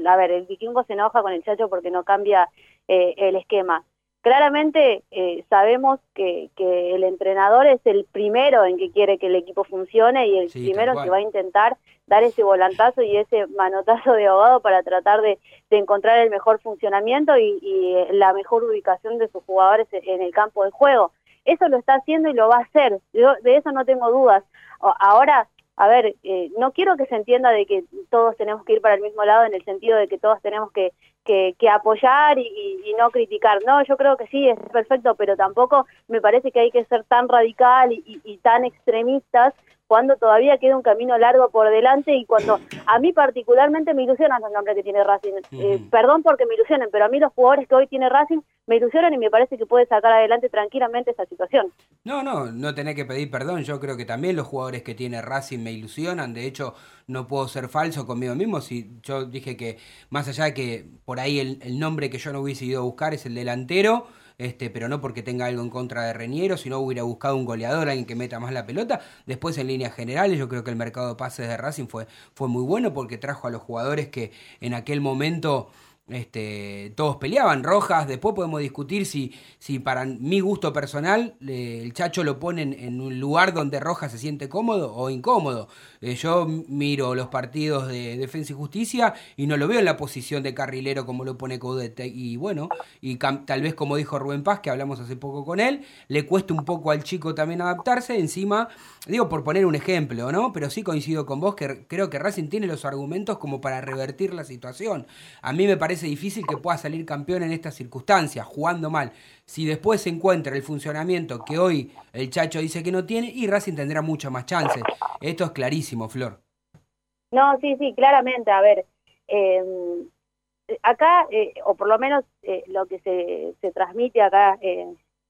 a ver, el vikingo se enoja con el Chacho porque no cambia eh, el esquema. Claramente eh, sabemos que, que el entrenador es el primero en que quiere que el equipo funcione y el Sí, primero que va a intentar dar ese volantazo y ese manotazo de ahogado para tratar de, de encontrar el mejor funcionamiento y, y, eh, la mejor ubicación de sus jugadores en el campo de juego. Eso lo está haciendo y lo va a hacer. Yo de eso no tengo dudas. Ahora, a ver, eh, no quiero que se entienda de que todos tenemos que ir para el mismo lado en el sentido de que todos tenemos que, que, apoyar y, no criticar. No, yo creo que sí, es perfecto, pero tampoco me parece que hay que ser tan radical y tan extremistas cuando todavía queda un camino largo por delante y cuando a mí particularmente me ilusionan los nombres que tiene Racing. Eh, perdón porque me ilusionen, pero a mí los jugadores que hoy tiene Racing me ilusionan y me parece que puede sacar adelante tranquilamente esa situación. No, no, no tenés que pedir perdón. Yo creo que también los jugadores que tiene Racing me ilusionan. De hecho, no puedo ser falso conmigo mismo. Si yo dije que, más allá de que por ahí el, el nombre que yo no hubiese ido a buscar es el delantero, este, pero no porque tenga algo en contra de Reñero, sino hubiera buscado un goleador, alguien que meta más la pelota. Después, en líneas generales, yo creo que el mercado de pases de Racing fue, fue muy bueno porque trajo a los jugadores que en aquel momento este, todos peleaban. Rojas, después podemos discutir si, si para mi gusto personal el Chacho lo pone en, un lugar donde Rojas se siente cómodo o incómodo. Eh, yo miro los partidos de Defensa y Justicia y no lo veo en la posición de carrilero como lo pone Coudet. Y bueno, y tal vez como dijo Rubén Paz, que hablamos hace poco con él, le cuesta un poco al chico también adaptarse. Encima, digo por poner un ejemplo, ¿no? Pero sí coincido con vos que creo que Racing tiene los argumentos como para revertir la situación. A mí me parece difícil que pueda salir campeón en estas circunstancias, jugando mal. Si después se encuentra el funcionamiento que hoy el Chacho dice que no tiene, y Racing tendrá mucha más chance. Esto es clarísimo, Flor. No, sí, sí, claramente. A ver, eh, acá, eh, o por lo menos eh, lo que se, se transmite acá eh,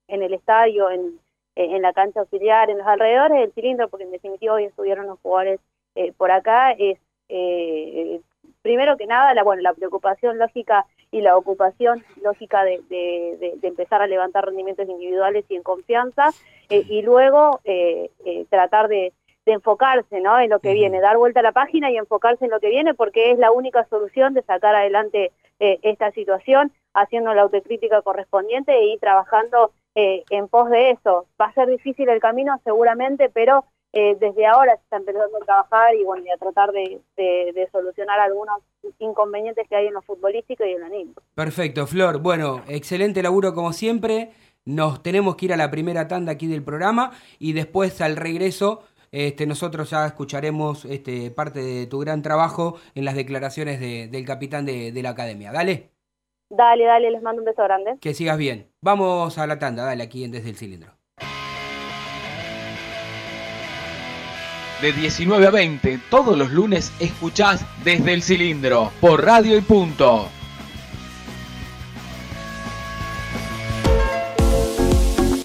en el estadio, en, en la cancha auxiliar, en los alrededores del cilindro, porque en definitiva hoy estuvieron los jugadores eh, por acá, es eh, primero que nada la, bueno, la preocupación lógica y la ocupación lógica de, de- de- de empezar a levantar rendimientos individuales y en confianza, eh, y luego eh, eh, tratar de, enfocarse ¿no? en lo que viene, dar vuelta a la página y enfocarse en lo que viene, porque es la única solución de sacar adelante esta situación, haciendo la autocrítica correspondiente e ir trabajando en pos de eso. Va a ser difícil el camino seguramente, pero eh, desde ahora se está empezando a trabajar y bueno, y a tratar de, de- de solucionar algunos inconvenientes que hay en lo futbolístico y en lo anímico. Perfecto, Flor. Bueno, excelente laburo como siempre. Nos tenemos que ir a la primera tanda aquí del programa y después al regreso este, nosotros ya escucharemos este, parte de tu gran trabajo en las declaraciones de- del capitán de, de la academia. Dale, Dale, dale, les mando un beso grande. que sigas bien. Vamos a la tanda, dale aquí en Desde el Cilindro. De 19 a 20, todos los lunes escuchás desde el cilindro, por radio y punto.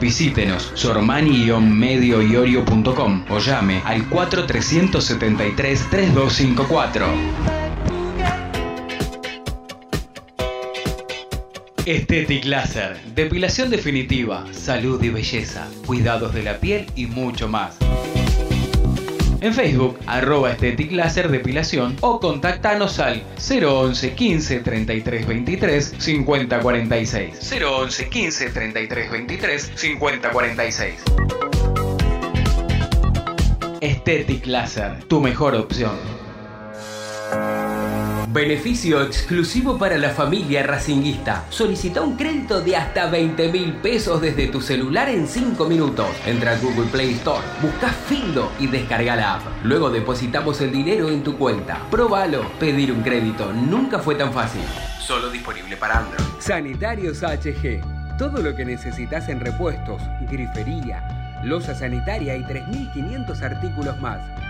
Visítenos sormani-medioiorio.com o llame al 4373-3254. Estetic Laser, depilación definitiva, salud y belleza, cuidados de la piel y mucho más. En Facebook, arroba Estetic Laser Depilación o contactanos al 011 15 33 23 50 46. 011 15 33 23 50 46. Estetic Laser, tu mejor opción. Beneficio exclusivo para la familia racinguista. Solicita un crédito de hasta 20 mil pesos desde tu celular en 5 minutos. Entra a Google Play Store, busca Findo y descarga la app. Luego depositamos el dinero en tu cuenta. Próbalo. Pedir un crédito nunca fue tan fácil. Solo disponible para Android. Sanitarios HG. Todo lo que necesitas en repuestos, grifería, losa sanitaria y 3.500 artículos más.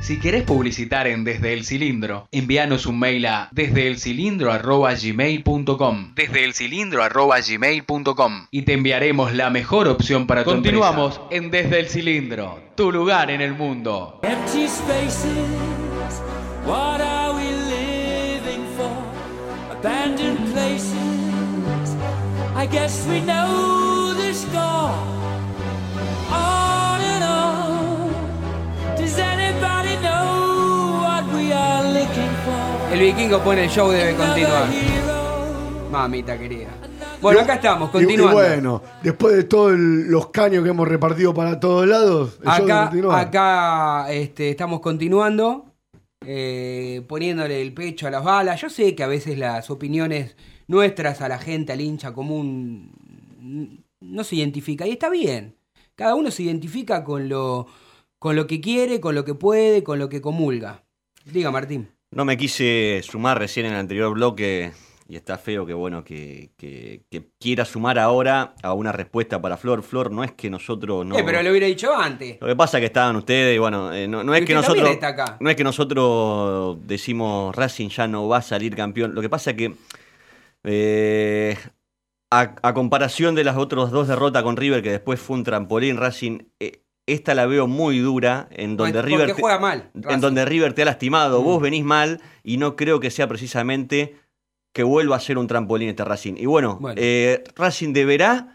Si querés publicitar en Desde el Cilindro, envíanos un mail a desdeelcilindro@gmail.com. Desdeelcilindro@gmail.com y te enviaremos la mejor opción para tu Continuamos en Desde el Cilindro, tu lugar en el mundo. Empty spaces, what are we living for? Abandoned places, I guess we know El vikingo pone el show debe continuar. Mamita querida. Bueno, acá estamos, continuando. Y, bueno, después de todos los caños que hemos repartido para todos lados, el Acá, acá este, estamos continuando, eh, poniéndole el pecho a las balas. Yo sé que a veces las opiniones nuestras a la gente, al hincha común, no se identifica. Y está bien. Cada uno se identifica con lo, con lo que quiere, con lo que puede, con lo que comulga. Diga, Martín. No me quise sumar recién en el anterior bloque y está feo que bueno que, que- que quiera sumar ahora a una respuesta para Flor. Flor, no es que nosotros no. Eh, pero lo hubiera dicho antes. Lo que pasa es que estaban ustedes y bueno, eh, no, no es que nosotros. está acá. No es que nosotros decimos Racing ya no va a salir campeón. Lo que pasa es que. eh, a, a comparación de las otras dos derrotas con River, que después fue un trampolín, Racing, eh, esta la veo muy dura, en donde Porque River. te- juega mal. en Racing. donde River te ha lastimado, Mm. vos venís mal y no creo que sea precisamente que vuelva a ser un trampolín este Racing. Y bueno, Bueno. eh, Racing deberá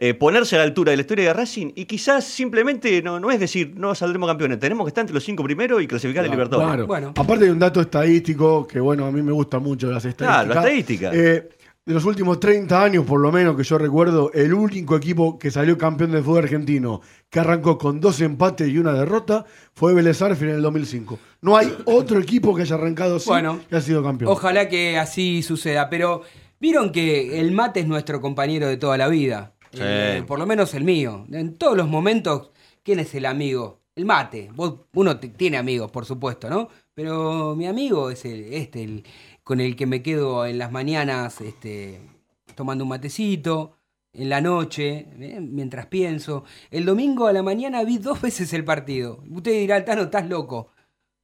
eh, ponerse a la altura de la historia de Racing y quizás simplemente no, no es decir, no saldremos campeones, tenemos que estar entre los cinco primeros y clasificar al Libertadores. Claro. Bueno. Aparte hay un dato estadístico que, bueno, a mí me gustan mucho las estadísticas. Claro, la estadística. Eh, de los últimos 30 años, por lo menos, que yo recuerdo, el único equipo que salió campeón del fútbol argentino, que arrancó con dos empates y una derrota, fue Vélez en el 2005. No hay otro equipo que haya arrancado así Bueno. que ha sido campeón. Ojalá que así suceda, pero vieron que el mate es nuestro compañero de toda la vida. Sí. Eh, por lo menos el mío. En todos los momentos, ¿quién es el amigo? el mate. Vos- uno tiene amigos, por supuesto, ¿no? Pero mi amigo es el, este, el con el que me quedo en las mañanas este, tomando un matecito, en la noche, ¿eh? mientras pienso. El domingo a la mañana vi dos veces el partido. Usted dirá, Tano, estás loco.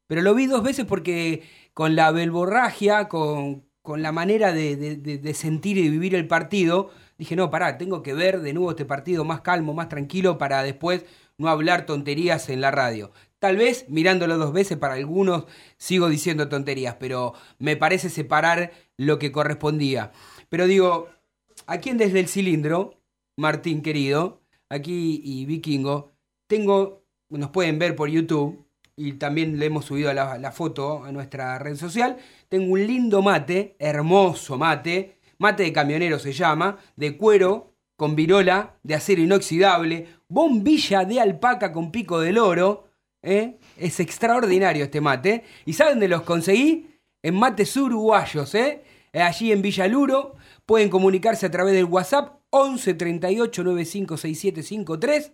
Pero lo vi dos veces porque con la belborragia, con, con la manera de, de- de- sentir y vivir el partido, dije, no, pará, tengo que ver de nuevo este partido más calmo, más tranquilo, para después no hablar tonterías en la radio. Tal vez mirándolo dos veces, para algunos sigo diciendo tonterías, pero me parece separar lo que correspondía. Pero digo, aquí en Desde el Cilindro, Martín querido, aquí y Vikingo, tengo, nos pueden ver por YouTube, y también le hemos subido la, la foto a nuestra red social. Tengo un lindo mate, hermoso mate, mate de camionero se llama, de cuero, con virola, de acero inoxidable, bombilla de alpaca con pico del oro. ¿Eh? Es extraordinario este mate. ¿Y saben dónde los conseguí? En mates uruguayos, ¿eh? allí en Villaluro. Pueden comunicarse a través del WhatsApp 11 38 95 6753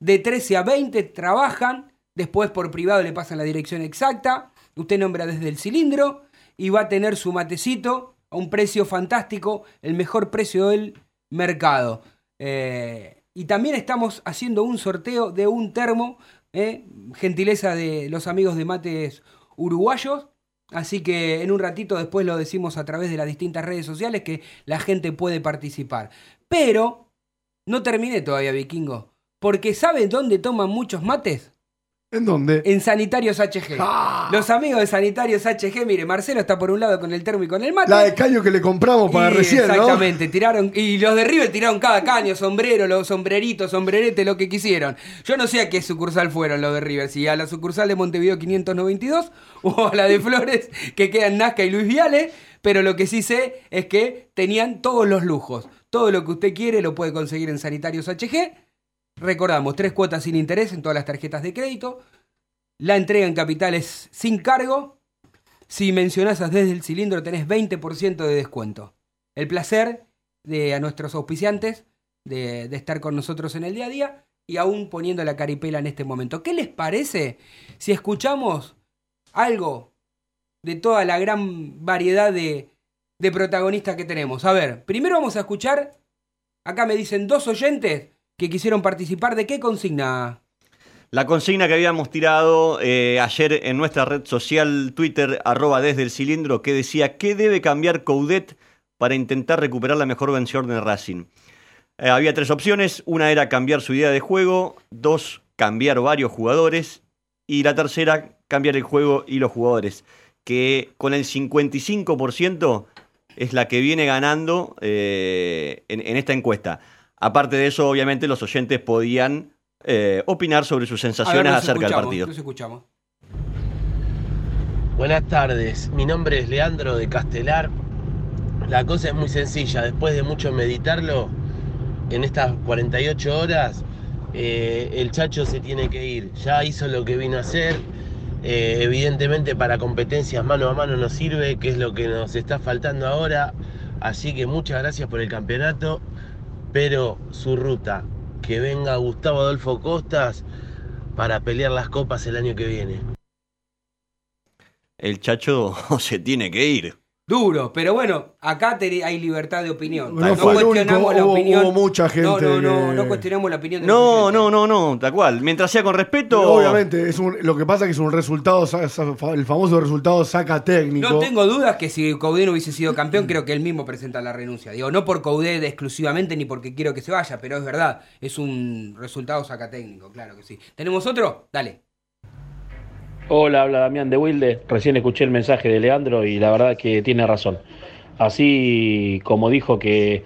de 13 a 20 trabajan, después por privado le pasan la dirección exacta, usted nombra desde el cilindro y va a tener su matecito a un precio fantástico, el mejor precio del mercado. Eh, y también estamos haciendo un sorteo de un termo, eh, gentileza de los amigos de mates uruguayos. Así que en un ratito después lo decimos a través de las distintas redes sociales que la gente puede participar. Pero no terminé todavía, vikingo. Porque ¿saben dónde toman muchos mates? ¿En dónde? En Sanitarios HG. Ah. Los amigos de Sanitarios HG, mire, Marcelo está por un lado con el termo y con el mate. La de caño que le compramos para Y recién, ¿no? Exactamente, tiraron. Y los de River tiraron cada caño, sombrero, los sombreritos, sombrerete, lo que quisieron. Yo no sé a qué sucursal fueron los de River, si a la sucursal de Montevideo 592 o a la de Flores que queda en Nazca y Luis Viale, pero lo que sí sé es que tenían todos los lujos. Todo lo que usted quiere lo puede conseguir en Sanitarios HG. Recordamos, tres cuotas sin interés en todas las tarjetas de crédito. La entrega en capitales sin cargo. Si mencionás desde el cilindro tenés 20% de descuento. El placer de a nuestros auspiciantes de, estar con nosotros en el día a día y aún poniendo la caripela en este momento. ¿Qué les parece si escuchamos algo de toda la gran variedad de protagonistas que tenemos? A ver, primero vamos a escuchar, acá me dicen dos oyentes que quisieron participar. ¿De qué consigna? La consigna que habíamos tirado eh, ayer en nuestra red social Twitter, arroba desde el cilindro, que decía, ¿qué debe cambiar Coudet para intentar recuperar la mejor versión de Racing? Eh, había tres opciones, una era cambiar su idea de juego, dos, cambiar varios jugadores, y la tercera, cambiar el juego y los jugadores, que con el 55% es la que viene ganando eh, en, en esta encuesta. Aparte de eso, obviamente, los oyentes podían eh, opinar sobre sus ver, sensaciones acerca del partido. escuchamos. Buenas tardes, mi nombre es Leandro de Castelar. La cosa es muy sencilla, después de mucho meditarlo, en estas 48 horas, eh, el chacho se tiene que ir. Ya hizo lo que vino a hacer. eh, evidentemente para competencias mano a mano nos sirve, que es lo que nos está faltando ahora. Así que muchas gracias por el campeonato, pero su ruta, que venga Gustavo Adolfo Costas para pelear las copas el año que viene. El chacho se tiene que ir. Duro, pero bueno, acá hay libertad de opinión. No fue el único, hubo- hubo mucha gente No, no, no, que- no cuestionamos la opinión de los No, no, no, no, tal cual. Mientras sea con respeto. Obviamente, es un- lo que pasa es que es un resultado, el famoso resultado saca técnico. No tengo dudas que si Coudet no hubiese sido campeón, creo que él mismo presenta la renuncia. Digo, no por Coudet exclusivamente ni porque quiero que se vaya, pero es verdad, es un resultado saca técnico, claro que sí. ¿Tenemos otro? Dale. Hola, habla Damián de Wilde. Recién escuché el mensaje de Leandro y la verdad que tiene razón. Así como dijo que,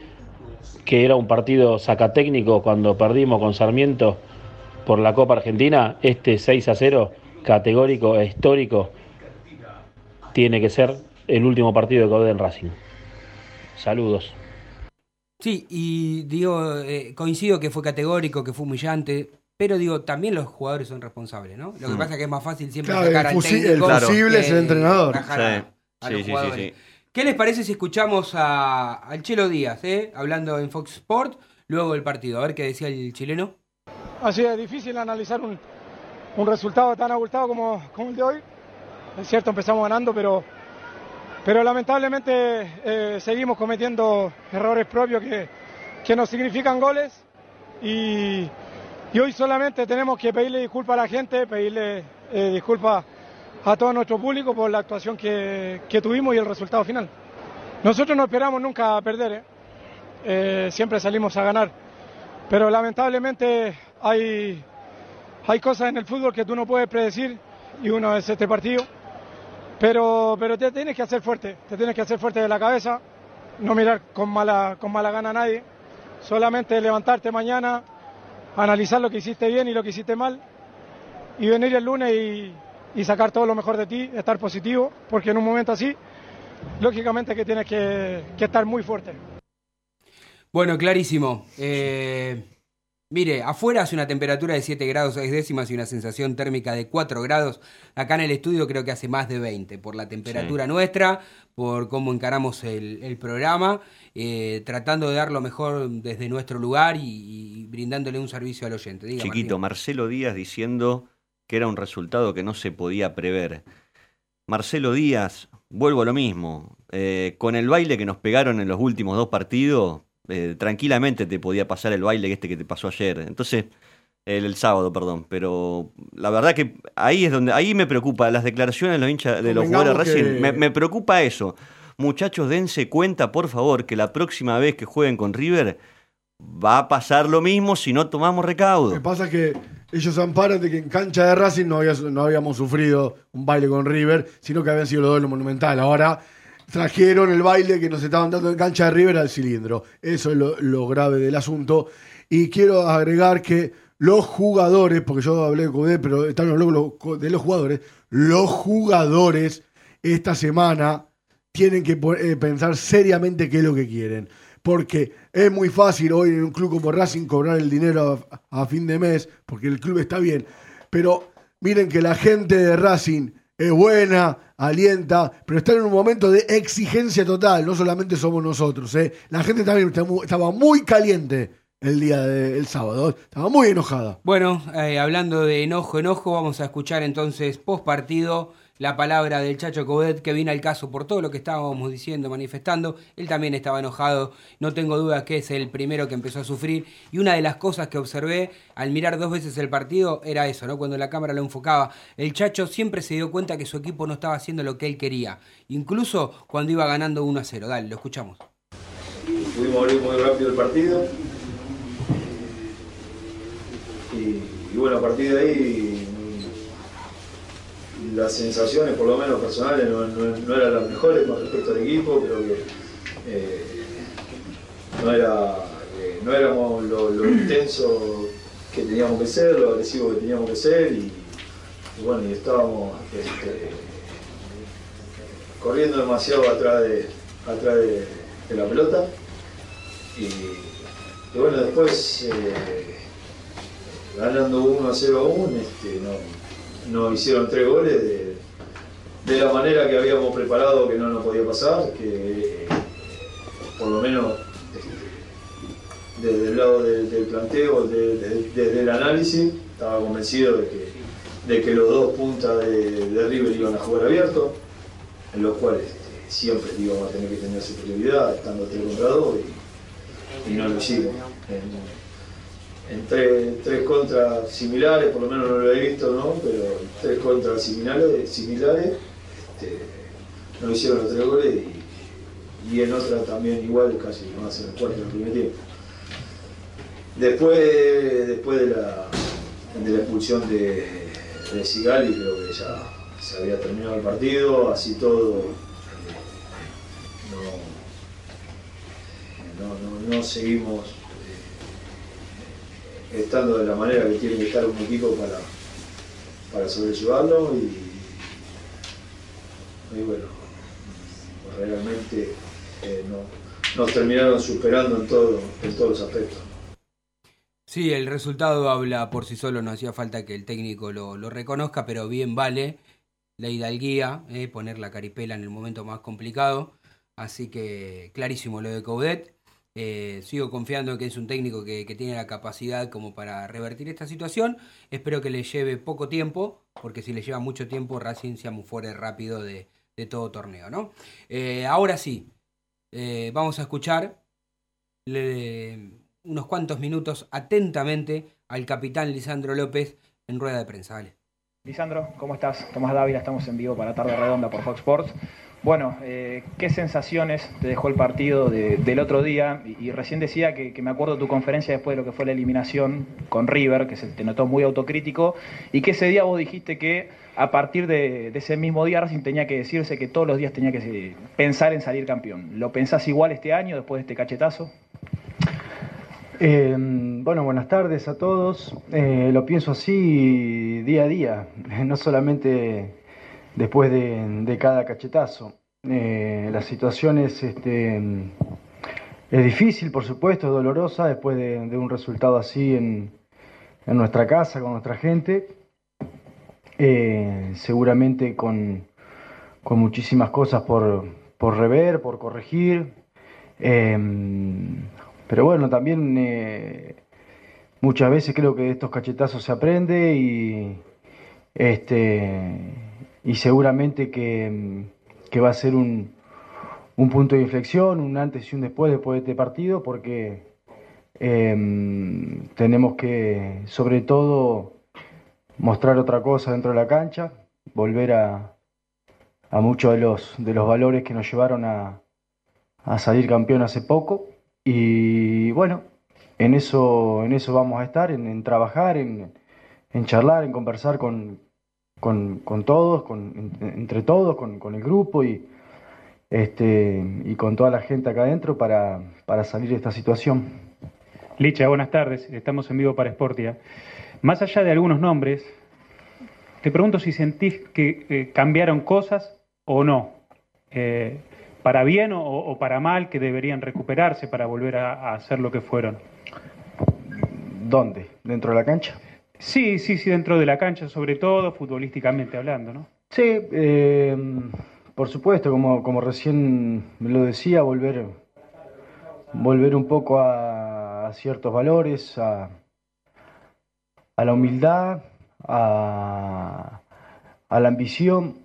que era un partido sacatécnico cuando perdimos con Sarmiento por la Copa Argentina, este 6 a 0, categórico e histórico, tiene que ser el último partido de Caudet en Racing. Saludos. Sí, y digo, eh, coincido que fue categórico, que fue humillante, pero digo, también los jugadores son responsables, ¿no? Lo que Mm. pasa es que es más fácil siempre Claro, sacar el al el fusible es el entrenador. a- Sí, a sí, los sí, sí, jugadores. sí. ¿Qué les parece si escuchamos a, al Chelo Díaz, eh? hablando en Fox Sport, luego del partido? A ver qué decía el chileno. Así es difícil analizar un, un resultado tan abultado como, como el de hoy. Es cierto, empezamos ganando, pero, pero lamentablemente eh, seguimos cometiendo errores propios que, que nos significan goles y, y hoy solamente tenemos que pedirle disculpas a la gente, pedirle eh, disculpas a todo nuestro público por la actuación que, tuvimos y el resultado final. Nosotros no esperamos nunca perder, ¿eh? Eh, siempre salimos a ganar, pero lamentablemente hay, hay cosas en el fútbol que tú no puedes predecir y uno es este partido, pero, pero te tienes que hacer fuerte, te tienes que hacer fuerte de la cabeza, no mirar con mala, con mala gana a nadie, solamente levantarte mañana, analizar lo que hiciste bien y lo que hiciste mal y venir el lunes y, y sacar todo lo mejor de ti, estar positivo, porque en un momento así, lógicamente que tienes que, que estar muy fuerte. Bueno, clarísimo. Eh, mire, afuera hace una temperatura de 7 grados 6 décimas y una sensación térmica de 4 grados. Acá en el estudio creo que hace más de 20 por la temperatura nuestra, por cómo encaramos el, el programa, eh, tratando de dar lo mejor desde nuestro lugar y, y brindándole un servicio al oyente. Diga, Chiquito, Martín. Marcelo Díaz diciendo que era un resultado que no se podía prever. Marcelo Díaz, vuelvo a lo mismo. eh, con el baile que nos pegaron en los últimos dos partidos, eh, tranquilamente te podía pasar el baile este que te pasó ayer. Entonces, el, el sábado, perdón. Pero la verdad que ahí es donde, ahí me preocupa las declaraciones de los hinchas de los jugadores de Racing. que- Me, me preocupa eso. Muchachos, dense cuenta, por favor, que la próxima vez que jueguen con River va a pasar lo mismo si no tomamos recaudo. Lo que pasa es que ellos amparan de que en cancha de Racing no, había- no habíamos sufrido un baile con River, sino que habían sido los dos en lo monumental. Ahora trajeron el baile que nos estaban dando en cancha de River al cilindro. Eso es lo, grave del asunto. Y quiero agregar que los jugadores, porque yo hablé con él, pero están hablando de los jugadores, los jugadores esta semana tienen que eh, pensar seriamente qué es lo que quieren. Porque es muy fácil hoy en un club como Racing cobrar el dinero a fin de mes, porque el club está bien. Pero miren que la gente de Racing es buena, alienta, pero está en un momento de exigencia total. No solamente somos nosotros. ¿eh? La gente también estaba muy caliente el día del sábado. Estaba muy enojada. Bueno, eh, hablando de enojo, enojo, vamos a escuchar entonces post partido la palabra del Chacho Coudet que viene al caso por todo lo que estábamos diciendo, manifestando. Él también estaba enojado, no tengo duda que es el primero que empezó a sufrir. Y una de las cosas que observé al mirar dos veces el partido era eso, ¿no? Cuando la cámara lo enfocaba, el Chacho siempre se dio cuenta que su equipo no estaba haciendo lo que él quería, incluso cuando iba ganando 1 a 0. Dale, lo escuchamos. Pudimos abrir muy rápido el partido. Y, y bueno, a partir de ahí las sensaciones, por lo menos personales, no, no- no eran las mejores con respecto al equipo. Creo que eh, no, era, eh, no éramos lo, lo intenso que teníamos que ser, lo agresivo que teníamos que ser. Y, bueno, y estábamos este, corriendo demasiado atrás de, atrás de, la pelota. Y, y bueno, después eh, ganando 1 a 0 aún, este, no, no hicieron tres goles de, la manera que habíamos preparado que no nos podía pasar, que eh, por lo menos desde el lado de- del planteo, de- de- desde el análisis, estaba convencido de que, de que los dos puntas de, River iban a jugar abierto, en los cuales este, siempre íbamos a tener que tener superioridad, estando 3 contra 2 y, y no lo hicimos. En tres, contras similares, por lo menos no lo he visto, ¿no? Pero tres contras similares, similares este, no hicieron los tres goles y, en otra también igual, casi no hacen el cuarto del primer tiempo. Después, después de, la, de la expulsión de, de Sigali, creo que ya se había terminado el partido, así todo. eh, no, no, no, seguimos estando de la manera que tiene que estar un equipo para, para y, bueno, realmente eh, no- nos terminaron superando en, todo, en todos los aspectos. Sí, el resultado habla por sí solo, no hacía falta que el técnico lo, lo reconozca, pero bien vale la hidalguía, eh, poner la caripela en el momento más complicado. Así que clarísimo lo de Coudet. Eh, sigo confiando en que es un técnico que, tiene la capacidad como para revertir esta situación. Espero que le lleve poco tiempo, porque si le lleva mucho tiempo, Racing se amufore rápido de, todo torneo, ¿no? Eh, ahora sí, eh, vamos a escuchar unos cuantos minutos atentamente al capitán Lisandro López en rueda de prensa. Lisandro, ¿cómo estás? Tomás Dávila, estamos en vivo para Tarde Redonda por Fox Sports. Bueno, eh, ¿qué sensaciones te dejó el partido de- del otro día? Y, recién decía que, me acuerdo tu conferencia después de lo que fue la eliminación con River, que se te notó muy autocrítico, y que ese día vos dijiste que a partir de, ese mismo día Racing tenía que decirse que todos los días tenía que pensar en salir campeón. ¿Lo pensás igual este año después de este cachetazo? Eh, bueno, buenas tardes a todos. Eh, lo pienso así día a día, no solamente después de, cada cachetazo. Eh, la situación es, este, es difícil, por supuesto, es dolorosa después de, un resultado así en, nuestra casa, con nuestra gente. Eh, seguramente con, con muchísimas cosas por, por rever, por corregir. Em, pero bueno, también eh, muchas veces creo que de estos cachetazos se aprende y, este, y seguramente que, que va a ser un, un punto de inflexión, un antes y un después después de este partido, porque em, tenemos que, sobre todo, mostrar otra cosa dentro de la cancha, volver a, a muchos de los, de los valores que nos llevaron a, a salir campeón hace poco. Y bueno, en eso, en eso vamos a estar, en, en trabajar, en, en charlar, en conversar con, con, con todos, con, en- entre todos, con, con el grupo y, este, y con toda la gente acá adentro para, para salir de esta situación. Licha, buenas tardes. Estamos en vivo para Sportia. Más allá de algunos nombres, te pregunto si sentís que eh, cambiaron cosas o no. Eh, para bien o, o para mal, que deberían recuperarse para volver a, a ser lo que fueron. ¿Dónde? ¿Dentro de la cancha? Sí, sí, sí, dentro de la cancha, sobre todo futbolísticamente hablando, ¿no? Sí, eh, por supuesto, como, como recién me lo decía, volver, volver un poco a, ciertos valores, a, a la humildad, a, a la ambición,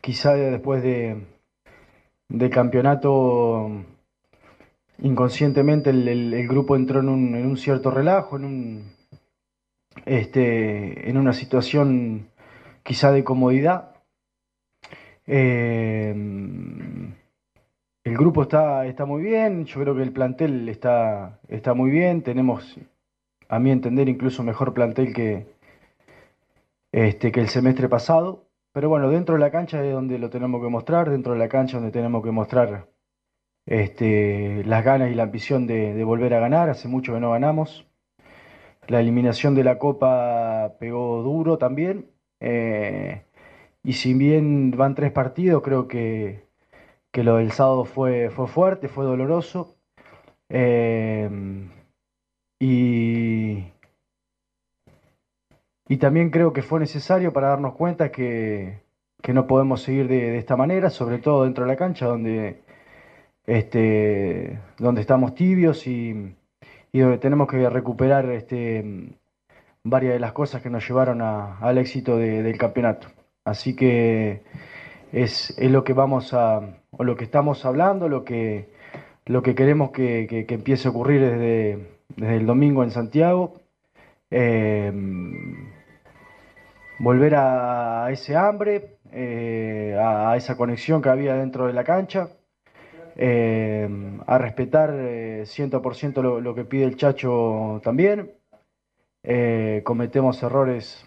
quizá después de, de campeonato inconscientemente el, el- el grupo entró en un, en un cierto relajo, en un este, en una situación quizá de comodidad. Eh, el grupo está, está muy bien, yo creo que el plantel está, está muy bien, tenemos, a mi entender, incluso mejor plantel que, este, que el semestre pasado. Pero bueno, dentro de la cancha es donde lo tenemos que mostrar, dentro de la cancha donde tenemos que mostrar este, las ganas y la ambición de, de volver a ganar. Hace mucho que no ganamos. La eliminación de la Copa pegó duro también. eh, y si bien van tres partidos, creo que, que lo del sábado fue, fue fuerte, fue doloroso. eh, y, y también creo que fue necesario para darnos cuenta que, que no podemos seguir de, de esta manera, sobre todo dentro de la cancha, donde, este, donde estamos tibios y, y donde tenemos que recuperar este, varias de las cosas que nos llevaron a- al éxito de- del campeonato. Así que es, lo que vamos a, o lo que estamos hablando, lo que, lo que queremos que, empiece a ocurrir desde, el domingo en Santiago. Eh, volver a ese hambre, eh, a esa conexión que había dentro de la cancha, eh, a respetar eh, 100% lo, lo que pide el Chacho también. Eh, cometemos errores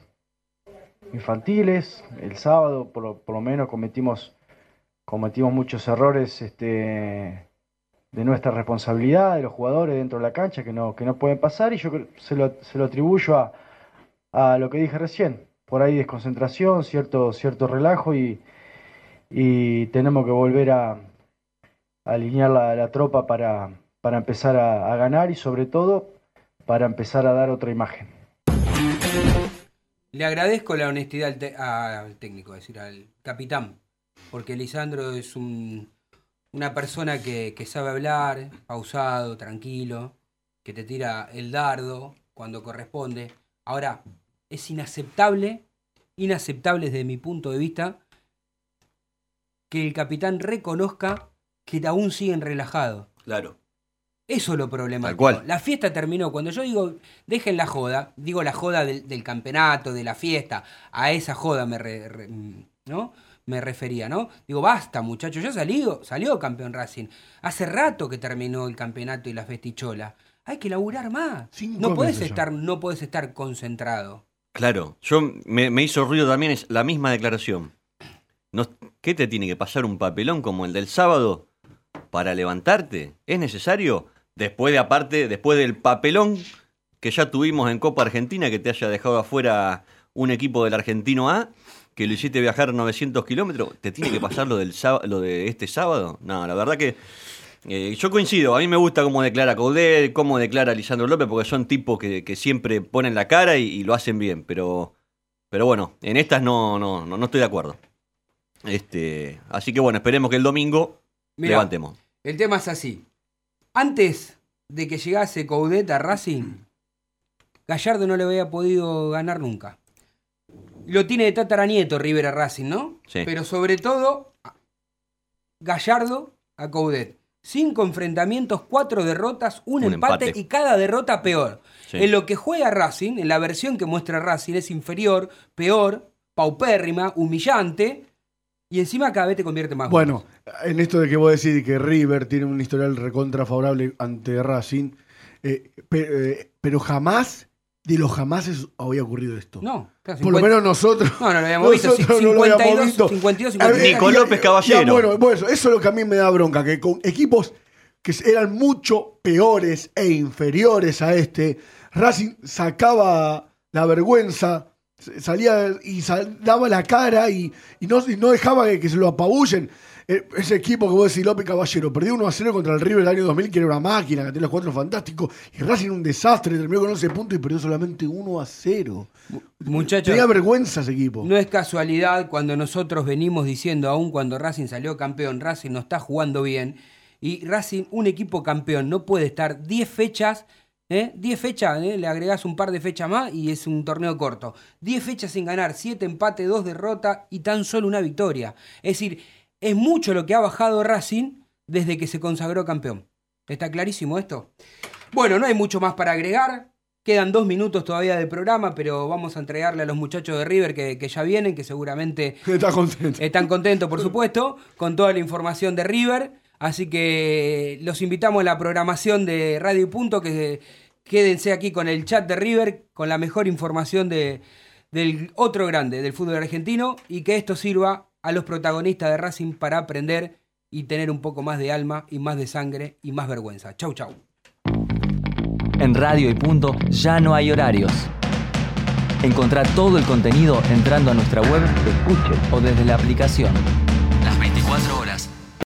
infantiles, el sábado por, por lo menos cometimos, cometimos muchos errores este, de nuestra responsabilidad, de los jugadores dentro de la cancha, que no, que no pueden pasar, y yo se lo, se lo atribuyo a, a lo que dije recién, por ahí desconcentración, cierto, cierto relajo y, y tenemos que volver a alinear la, tropa para, para empezar a, ganar y sobre todo para empezar a dar otra imagen. Le agradezco la honestidad al, técnico, es decir, al capitán, porque Lisandro es un, una persona que sabe hablar, pausado, tranquilo, que te tira el dardo cuando corresponde. Ahora, es inaceptable, inaceptable desde mi punto de vista, que el capitán reconozca que aún siguen relajados. Claro. Eso es lo problemático. Tal cual. La fiesta terminó. Cuando yo digo, dejen la joda, digo la joda del, del campeonato, de la fiesta. A esa joda me, re- re- ¿no? me refería, ¿no? Digo, basta, muchachos, ya salió, salió campeón Racing. Hace rato que terminó el campeonato y la festichola. Hay que laburar más. No podés, estar, no podés estar concentrado. Claro, yo me, me hizo ruido también es la misma declaración. No, ¿Qué te tiene que pasar un papelón como el del sábado para levantarte? ¿Es necesario? Después de aparte, después del papelón que ya tuvimos en Copa Argentina, que te haya dejado afuera un equipo del Argentino A, que lo hiciste viajar 900 kilómetros, ¿te tiene que pasar lo, del lo de este sábado? No, la verdad que eh, yo coincido, a mí me gusta cómo declara Coudet, cómo declara Lisandro López, porque son tipos que, que siempre ponen la cara y, y lo hacen bien, pero, pero bueno, en estas no, no, no, no estoy de acuerdo. Este, así que bueno, esperemos que el domingo levantemos. El tema es así. Antes de que llegase Coudet a Racing, Gallardo no le había podido ganar nunca. Lo tiene de tataranieto River a Racing, ¿no? Sí. Pero sobre todo, Gallardo a Coudet. Cinco enfrentamientos, cuatro derrotas, un, Un empate, empate. y cada derrota peor. Sí. En lo que juega Racing, en la versión que muestra Racing, es inferior, peor, paupérrima, humillante. Y encima cada vez te convierte más Bueno, en esto de que vos decís que River tiene un historial recontra favorable ante Racing, eh, eh, pero jamás, de los jamás había ocurrido esto. No, claro, Por lo 50 menos nosotros. No, no lo habíamos visto. nosotros no lo 52, habíamos visto. 52, A ver, 53. Nico López Caballero. y- bueno, eso es lo que a mí me da bronca, que con equipos que eran mucho peores e inferiores a este, Racing sacaba la vergüenza, salía y sal- daba la cara y, y no, y no dejaba que, que se lo apabullen. Eh, Ese equipo que vos decís, López Caballero, perdió 1 a 0 contra el River el año 2000, que era una máquina, que tenía los cuatro fantásticos, y Racing un desastre, terminó con 11 puntos y perdió solamente 1 a 0. Muchachos, Tenía vergüenza ese equipo. no es casualidad cuando nosotros venimos diciendo, aún cuando Racing salió campeón, Racing no está jugando bien. Y Racing, un equipo campeón, no puede estar 10 fechas, ¿eh? 10 fechas, ¿eh? le agregás un par de fechas más y es un torneo corto. 10 fechas sin ganar, 7 empates, 2 derrotas y tan solo una victoria. Es decir, es mucho lo que ha bajado Racing desde que se consagró campeón. ¿Está clarísimo esto? Bueno, no hay mucho más para agregar. Quedan dos minutos todavía del programa, pero vamos a entregarle a los muchachos de River que, que ya vienen, que seguramente Está contento. están contentos, por supuesto, con toda la información de River. Así que los invitamos a la programación de Radio Punto, que quédense aquí con el chat de River, con la mejor información de, del otro grande del fútbol argentino, y que esto sirva a los protagonistas de Racing para aprender y tener un poco más de alma y más de sangre y más vergüenza. Chau, chau. En Radio y Punto ya no hay horarios. Encontrá todo el contenido entrando a nuestra web, escuche o desde la aplicación. Las 24